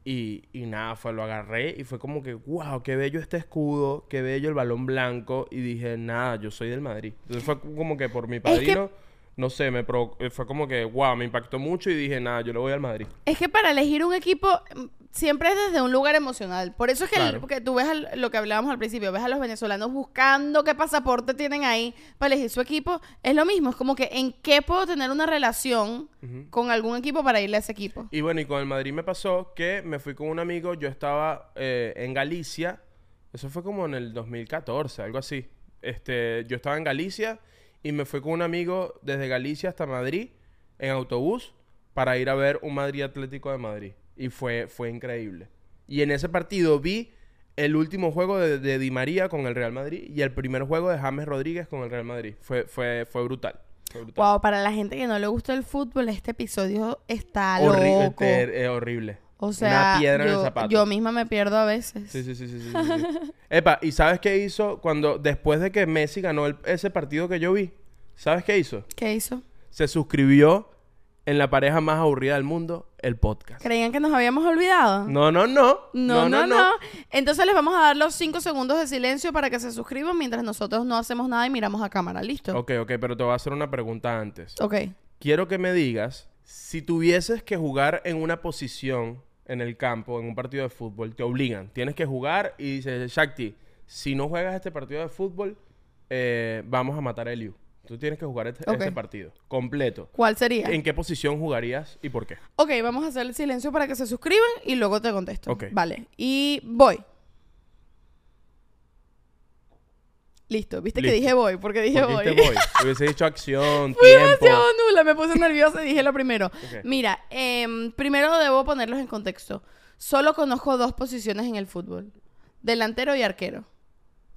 y, y nada, fue, lo agarré y fue como que, wow, qué bello este escudo, qué bello el balón blanco y dije, nada, yo soy del Madrid. Entonces fue como que por mi que- padrino, no sé, me provo- eh, fue como que, wow, me impactó mucho y dije, nada, yo le voy al Madrid. Es que para elegir un equipo mm, siempre es desde un lugar emocional. Por eso es que, el- Claro. porque tú ves al- lo que hablábamos al principio, ves a los venezolanos buscando qué pasaporte tienen ahí para elegir su equipo. Es lo mismo, es como que en qué puedo tener una relación con algún equipo para irle a ese equipo. Y bueno, y con el Madrid me pasó que me fui con un amigo, yo estaba eh, en Galicia, eso fue como en el 2014, algo así. Este, yo estaba en Galicia y me fui con un amigo desde Galicia hasta Madrid en autobús para ir a ver un Madrid Atlético de Madrid. Y fue, fue increíble. Y en ese partido vi el último juego de, de Di María con el Real Madrid y el primer juego de James Rodríguez con el Real Madrid. Fue, fue, fue brutal. Fue brutal. Wow, para la gente que no le gusta el fútbol, este episodio está loco. ter- eh, horrible. O sea, Una piedra en el yo, zapato. yo misma me pierdo a veces. Sí, sí, sí, sí, sí. Epa, ¿y sabes qué hizo cuando, después de que Messi ganó el- ese partido que yo vi? ¿Sabes qué hizo? ¿Qué hizo? Se suscribió en la pareja más aburrida del mundo, el podcast. ¿Creían que nos habíamos olvidado? No, no, no. No, no, no, Entonces les vamos a dar los cinco segundos de silencio para que se suscriban mientras nosotros no hacemos nada y miramos a cámara. ¿Listo? Ok, ok, pero te voy a hacer una pregunta antes. Ok. Quiero que me digas, si tuvieses que jugar en una posición en el campo, en un partido de fútbol, te obligan, tienes que jugar y dices, Shakti, si no juegas este partido de fútbol, eh, vamos a matar a Eliu. Tú tienes que jugar este, ese partido completo. ¿Cuál sería? ¿En qué posición jugarías y por qué? Ok, vamos a hacer el silencio para que se suscriban y luego te contesto. Ok. Vale. Y voy. Listo. ¿Viste que dije voy? Porque dije voy. dijiste voy. Hubiese dicho acción, Fui tiempo. demasiado nula, me puse nerviosa y dije lo primero. Mira, em, primero debo ponerlos en contexto. Solo conozco dos posiciones en el fútbol. Delantero y arquero.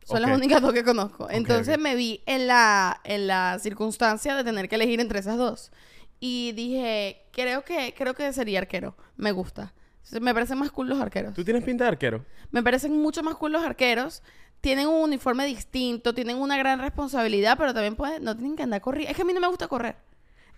Son las únicas dos que conozco. Entonces me vi en la, en la circunstancia de tener que elegir entre esas dos. Y dije, creo que, creo que sería arquero. Me gusta. Me parecen más cool los arqueros. ¿Tú tienes pinta de arquero? Me parecen mucho más cool los arqueros. Tienen un uniforme distinto, tienen una gran responsabilidad, pero también pueden, no tienen que andar corriendo. Es que a mí no me gusta correr.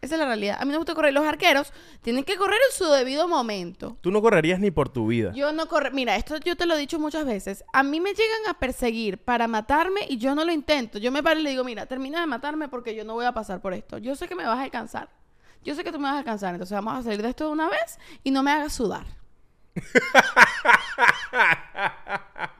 Esa es la realidad. A mí no me gusta correr. Los arqueros tienen que correr en su debido momento. Tú no correrías ni por tu vida. Yo no corro. Mira, esto yo te lo he dicho muchas veces. A mí me llegan a perseguir para matarme y yo no lo intento. Yo me paro y le digo, mira, termina de matarme porque yo no voy a pasar por esto. Yo sé que me vas a alcanzar. Yo sé que tú me vas a alcanzar. Entonces vamos a salir de esto de una vez y no me hagas sudar.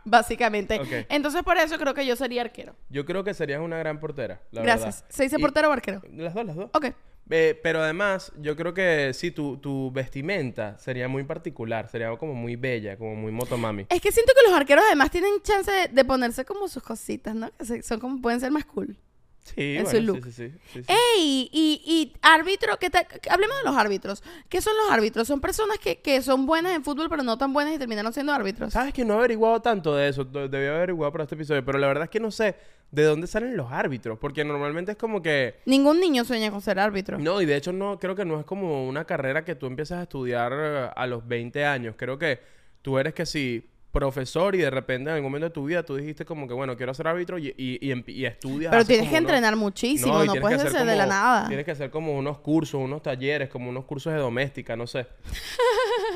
Básicamente. Entonces por eso creo que yo sería arquero. Yo creo que serías una gran portera, la Gracias. verdad. ¿Se dice Y- portero o arquero? Las dos, las dos. Ok. Eh, pero además, yo creo que sí, tu, tu vestimenta sería muy particular, sería como muy bella, como muy motomami. Es que siento que los arqueros además tienen chance de, de ponerse como sus cositas, ¿no? Que se- son como, pueden ser más cool. Sí, en su bueno, look. sí, sí, sí. ¡Ey! Y, y árbitro, ¿qué tal? Hablemos de los árbitros. ¿Qué son los árbitros? Son personas que, que son buenas en fútbol, pero no tan buenas y terminaron siendo árbitros. Sabes que no he averiguado tanto de eso, de- debí haber averiguado para este episodio, pero la verdad es que no sé de dónde salen los árbitros, porque normalmente es como que... Ningún niño sueña con ser árbitro. No, y de hecho no, creo que no es como una carrera que tú empiezas a estudiar eh, a los 20 años, creo que tú eres que sí profesor y de repente en algún momento de tu vida tú dijiste como que, bueno, quiero ser árbitro y, y, y, empi- y estudias. Pero tienes que unos- entrenar muchísimo, no, tienes puedes hacer de la nada. Tienes que hacer como unos cursos, unos talleres, como unos cursos de doméstica, no sé.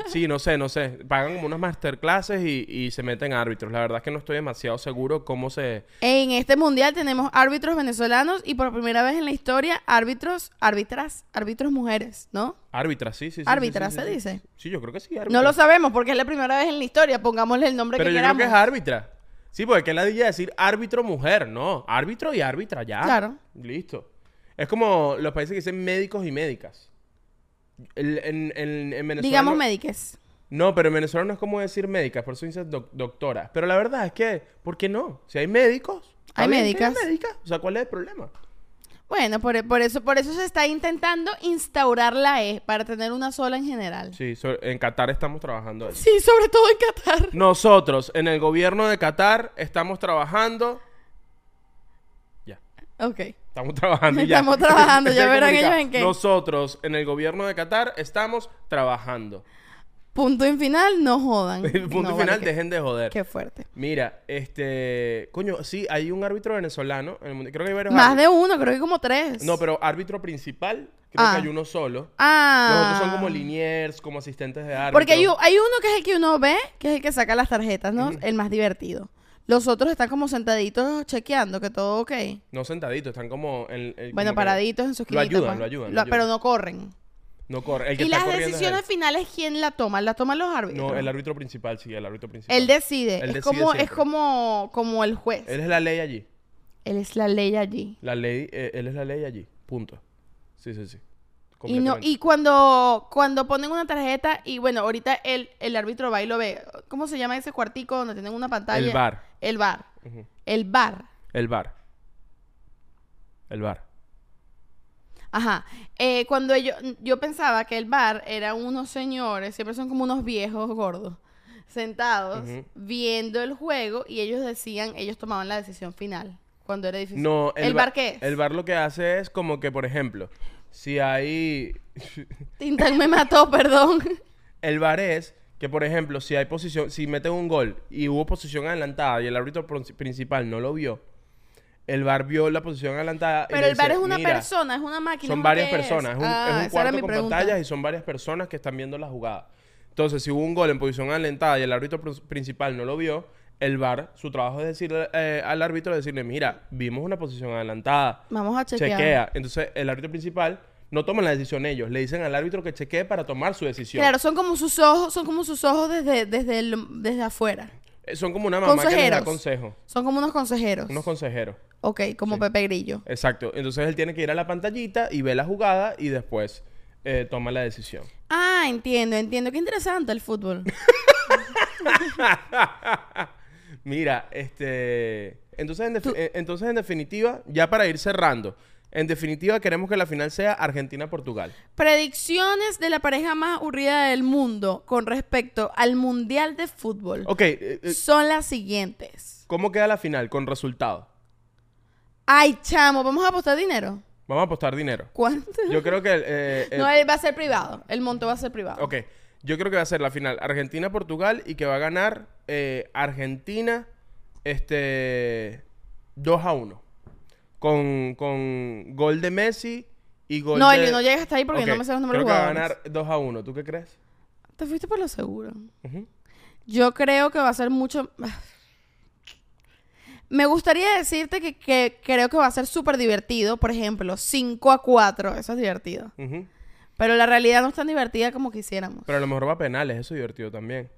Sí, no sé, no sé. Pagan como unas masterclasses y, y se meten árbitros. La verdad es que no estoy demasiado seguro cómo se... En este mundial tenemos árbitros venezolanos y por primera vez en la historia árbitros, árbitras, árbitros mujeres, ¿no? Árbitras, sí, sí, sí, sí, se dice. Sí, yo creo que sí, No árbitras. lo sabemos porque es la primera vez en la historia. Pongámosle el nombre Pero que yo queramos. creo que es árbitra. Sí, porque que la dilla decir árbitro mujer, no. Árbitro y árbitra, ya. Claro. Listo. Es como los países que dicen médicos y médicas. El- en, en- en Venezuela. Digamos no- médiques. No, pero en Venezuela no es como decir médicas, por eso dices doc- doctora. Pero la verdad es que, ¿por qué no? Si hay médicos. Hay médicas. haya médicas. O sea, ¿cuál es el problema? Bueno, por, por eso, por eso se está intentando instaurar la E para tener una sola en general. Sí, so- en Qatar estamos trabajando eso. Sí, sobre todo en Qatar. Nosotros, en el gobierno de Qatar, estamos trabajando. Ya. Ok. Estamos trabajando ya. Estamos trabajando, ya verán ellos en qué. Nosotros, en el gobierno de Qatar, estamos trabajando. Punto y final, no jodan. Punto No, final, vale, dejen de joder. Qué fuerte. Mira, este... Coño, sí, hay un árbitro venezolano. en el mundo- Creo que hay varios Más árbitros. de uno, creo que como tres. No, pero árbitro principal, creo Ah. que hay uno solo. Ah. Los otros son como liniers, como asistentes de árbitro. Porque hay, hay uno que es el que uno ve, que es el que saca las tarjetas, ¿no? El más divertido. Los otros están como sentaditos chequeando que todo ok. No sentaditos, están como... En, en- Bueno, como paraditos en sus Lo ayudan, pues. lo ayudan, lo Lo- ayudan. Pero no corren. No corre. El que ¿Y está las corriendo decisiones finales quién la toma? ¿La toman los árbitros? No, el árbitro principal, sí, el árbitro principal. Él decide. Él es, decide como, es como, como el juez. Él es la ley allí. Él es la ley allí. La ley, eh, él es la ley allí. Punto. Sí, sí, sí. Y, no, y cuando, cuando ponen una tarjeta, y bueno, ahorita el, el árbitro va y lo ve. ¿Cómo se llama ese cuartico donde tienen una pantalla? El bar. El bar. El bar. El bar. El bar. Ajá. Eh, cuando ellos, yo pensaba que el bar eran unos señores, siempre son como unos viejos gordos, sentados, viendo el juego y ellos decían, ellos tomaban la decisión final cuando era difícil. No, ¿El, ba- bar qué es? El bar lo que hace es como que, por ejemplo, si hay... Tintán me mató, perdón. el bar es que, por ejemplo, si hay posición... Si meten un gol y hubo posición adelantada y el árbitro prin- principal no lo vio, el bar vio la posición adelantada y Pero el bar dice, es una "Mira, persona, es una máquina. Son ¿es varias personas. Es un, Ah, es un cuarto con pregunta. pantallas y son varias personas que están viendo la jugada. Entonces, si hubo un gol en posición adelantada y el árbitro pr- principal no lo vio, el VAR, su trabajo es decirle eh, al árbitro, decirle, mira, vimos una posición adelantada. Vamos a chequear. Chequea. Entonces, el árbitro principal no toma la decisión ellos. Le dicen al árbitro que chequee para tomar su decisión. Claro, son como sus ojos, son como sus ojos desde, desde, el- desde afuera. Eh, Son como una mamá que les da Consejeros. consejo. Son como unos consejeros. Unos consejeros. Ok, como Pepe Grillo. Exacto. Entonces, él tiene que ir a la pantallita y ve la jugada y después eh, toma la decisión. Ah, entiendo, entiendo. Qué interesante el fútbol. Mira, este. Entonces en, eh, entonces, en definitiva, ya para ir cerrando, en definitiva, queremos que la final sea Argentina-Portugal. Predicciones de la pareja más aburrida del mundo con respecto al Mundial de Fútbol Ok, eh, eh, son las siguientes. ¿cómo queda la final con resultado? Ay, chamo, ¿vamos a apostar dinero? Vamos a apostar dinero. ¿Cuánto? Yo creo que. eh, no, él va a ser privado. El monto va a ser privado. Ok, yo creo que va a ser la final Argentina-Portugal y que va a ganar Argentina este 2 a 1. Con, con gol de Messi y gol No, de... Elio, no llegas hasta ahí porque Ok, no me sé los números Creo que va a ganar 2 a 1. ¿Tú qué crees? Te fuiste por lo seguro. Ujú. Yo creo que va a ser mucho... Me gustaría decirte que, que creo que va a ser súper divertido. Por ejemplo, 5 a 4. Eso es divertido. Ujú. Pero la realidad no es tan divertida como quisiéramos. Pero a lo mejor va a penales, eso es divertido también.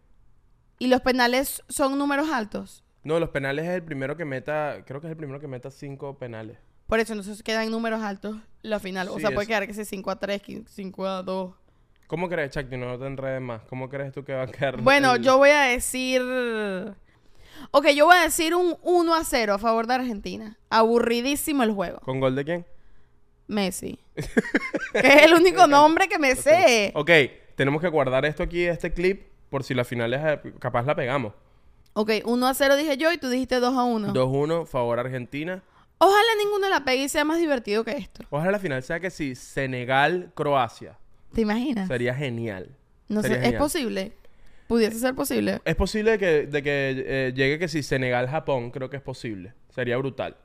Y los penales son números altos. No, los penales es el primero que meta, creo que es el primero que meta cinco penales. Por eso entonces quedan números altos la final. o Sí, sea, puede es- quedar que sea 5 a 3, 5 a 2. ¿Cómo crees, Chuck? No te enredes más. ¿Cómo crees tú que va a quedar? Bueno, el- yo voy a decir... Ok, yo voy a decir un 1 a 0 a favor de Argentina. Aburridísimo el juego. ¿Con gol de quién? Messi. que es el único nombre que me sé. Ok, tenemos que guardar esto aquí, este clip, por si la final es, capaz la pegamos. Ok, 1 a 0 dije yo y tú dijiste 2 a 1. 2-1, favor Argentina. Ojalá ninguno la pegue y sea más divertido que esto. Ojalá la final sea que sí, Senegal-Croacia. ¿Te imaginas? Sería genial. no sé, es posible. Pudiese ser posible. Es posible de que, de que eh, llegue que si Senegal-Japón, creo que es posible. Sería brutal.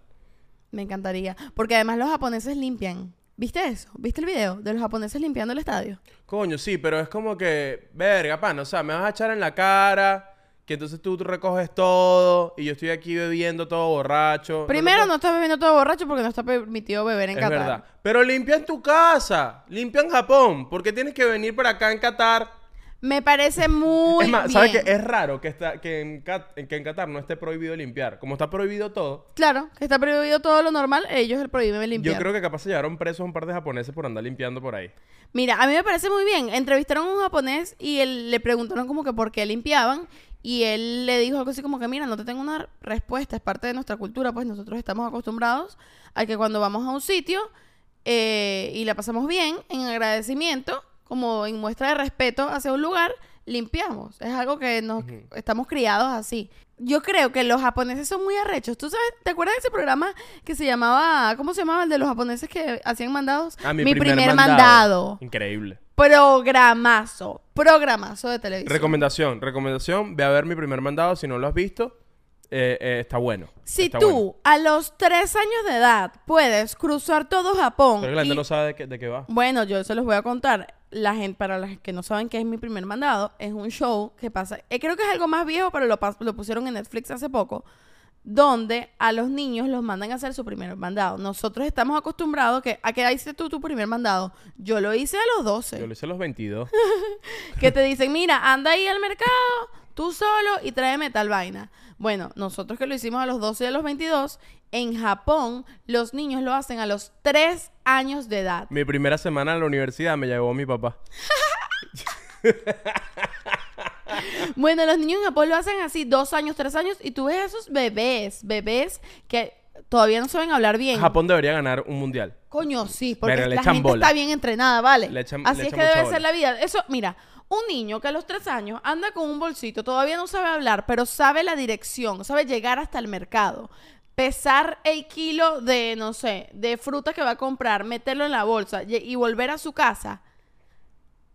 Me encantaría. Porque además los japoneses limpian. ¿Viste eso? ¿Viste el video de los japoneses limpiando el estadio? Coño, sí, pero es como que, verga, pan, o sea, me vas a echar en la cara, que entonces tú, tú recoges todo y yo estoy aquí bebiendo todo borracho. Primero te no estás bebiendo todo borracho porque no está permitido beber en Es Qatar. verdad. Pero limpia en tu casa, limpia en Japón, porque tienes que venir para acá en Qatar. Me parece muy es más, ¿sabes qué? Es raro que, está, que, en Cat- que en Qatar no esté prohibido limpiar. Como está prohibido todo, Claro, que está prohibido todo lo normal, ellos prohíben limpiar. yo creo que capaz se llevaron presos a un par de japoneses por andar limpiando por ahí. Mira, a mí me parece muy bien. Entrevistaron a un japonés y él, le preguntaron como que por qué limpiaban. Y él le dijo algo así como que, mira, no te tengo una respuesta, es parte de nuestra cultura, pues nosotros estamos acostumbrados a que cuando vamos a un sitio eh, y la pasamos bien, en agradecimiento, como en muestra de respeto hacia un lugar, limpiamos. Es algo que nos estamos criados así. Yo creo que los japoneses son muy arrechos. ¿Tú sabes? ¿Te acuerdas de ese programa que se llamaba, ¿cómo se llamaba el de los japoneses que hacían mandados? Ah, mandado. Increíble. Programazo. Programazo de televisión. Recomendación, recomendación, ve a ver mi primer mandado si no lo has visto. Eh, eh, está bueno. si está tú bueno. a los tres años de edad puedes cruzar todo Japón. Pero la gente y- no sabe de qué, de qué va. Bueno, yo se los voy a contar. La gente, para las que no saben qué es mi primer mandado, es un show que pasa. eh, creo que es algo más viejo, pero lo, lo pusieron en Netflix hace poco. Donde a los niños los mandan a hacer su primer mandado. Nosotros estamos acostumbrados que, a que hiciste tú tu primer mandado. Yo lo hice a los 12. Yo lo hice a los 22. que te dicen, mira, anda ahí al mercado, tú solo y tráeme tal vaina. Bueno, nosotros que lo hicimos a los 12 y a los 22, en Japón los niños lo hacen a los 3 años de edad. mi primera semana en la universidad me llevó mi papá. Bueno, los niños en Japón lo hacen así, dos años, tres años, y tú ves a esos bebés, bebés que todavía no saben hablar bien. Japón debería ganar un mundial. Coño, sí, porque le la gente bola. está bien entrenada, ¿vale? Le echan- Así le es que debe ser la vida. Eso, mira, un niño que a los tres años anda con un bolsito, todavía no sabe hablar, pero sabe la dirección, sabe llegar hasta el mercado, pesar el kilo de, no sé, de fruta que va a comprar, meterlo en la bolsa y, y volver a su casa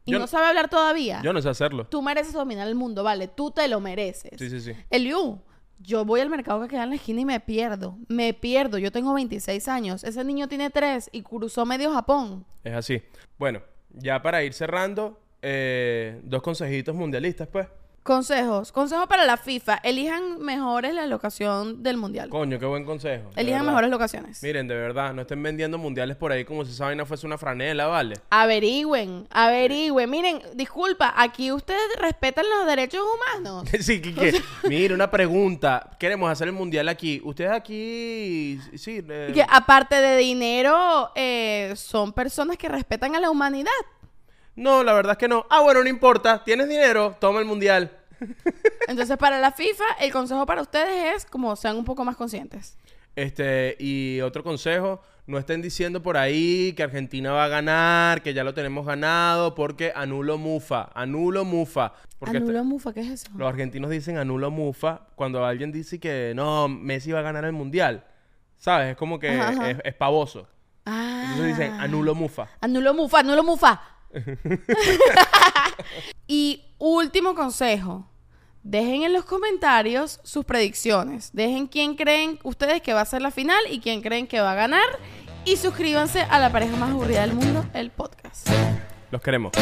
y Yo- no sabe hablar todavía. Yo no sé hacerlo. Tú mereces dominar el mundo, ¿vale? Tú te lo mereces. Sí, sí, sí. Eliu, yo voy al mercado que queda en la esquina y me pierdo. Me pierdo. Yo tengo 26 años. Ese niño tiene 3 y cruzó medio Japón. Es así. Bueno, ya para ir cerrando, eh, dos consejitos mundialistas, pues. Consejos. Consejos para la FIFA. Elijan mejores la locación del mundial. Coño, qué buen consejo. de Elijan verdad. mejores locaciones. Miren, de verdad, no estén vendiendo mundiales por ahí como si esa vaina fuese una franela, ¿vale? Averigüen, averigüen. Miren, disculpa, aquí ustedes respetan los derechos humanos. sí, que, que- mire, una pregunta. Queremos hacer el mundial aquí. Ustedes aquí, sí, eh, que aparte de dinero, eh, son personas que respetan a la humanidad. no, la verdad es que no. Ah, bueno, no importa. Tienes dinero, toma el mundial. Entonces, para la FIFA, el consejo para ustedes es como sean un poco más conscientes. Este, y otro consejo, no estén diciendo por ahí que Argentina va a ganar, que ya lo tenemos ganado, porque anulo mufa, anulo mufa. Porque Anulo este- mufa, ¿qué es eso? los argentinos dicen anulo mufa cuando alguien dice que no, Messi va a ganar el mundial. ¿Sabes? Es como que Ajá, ajá. Es, es pavoso. Ah. Entonces dicen anulo mufa. Anulo mufa, anulo mufa. y último consejo. Dejen en los comentarios sus predicciones. Dejen quién creen ustedes que va a ser la final y quién creen que va a ganar. Y suscríbanse a la pareja más aburrida del mundo, el podcast. Los queremos.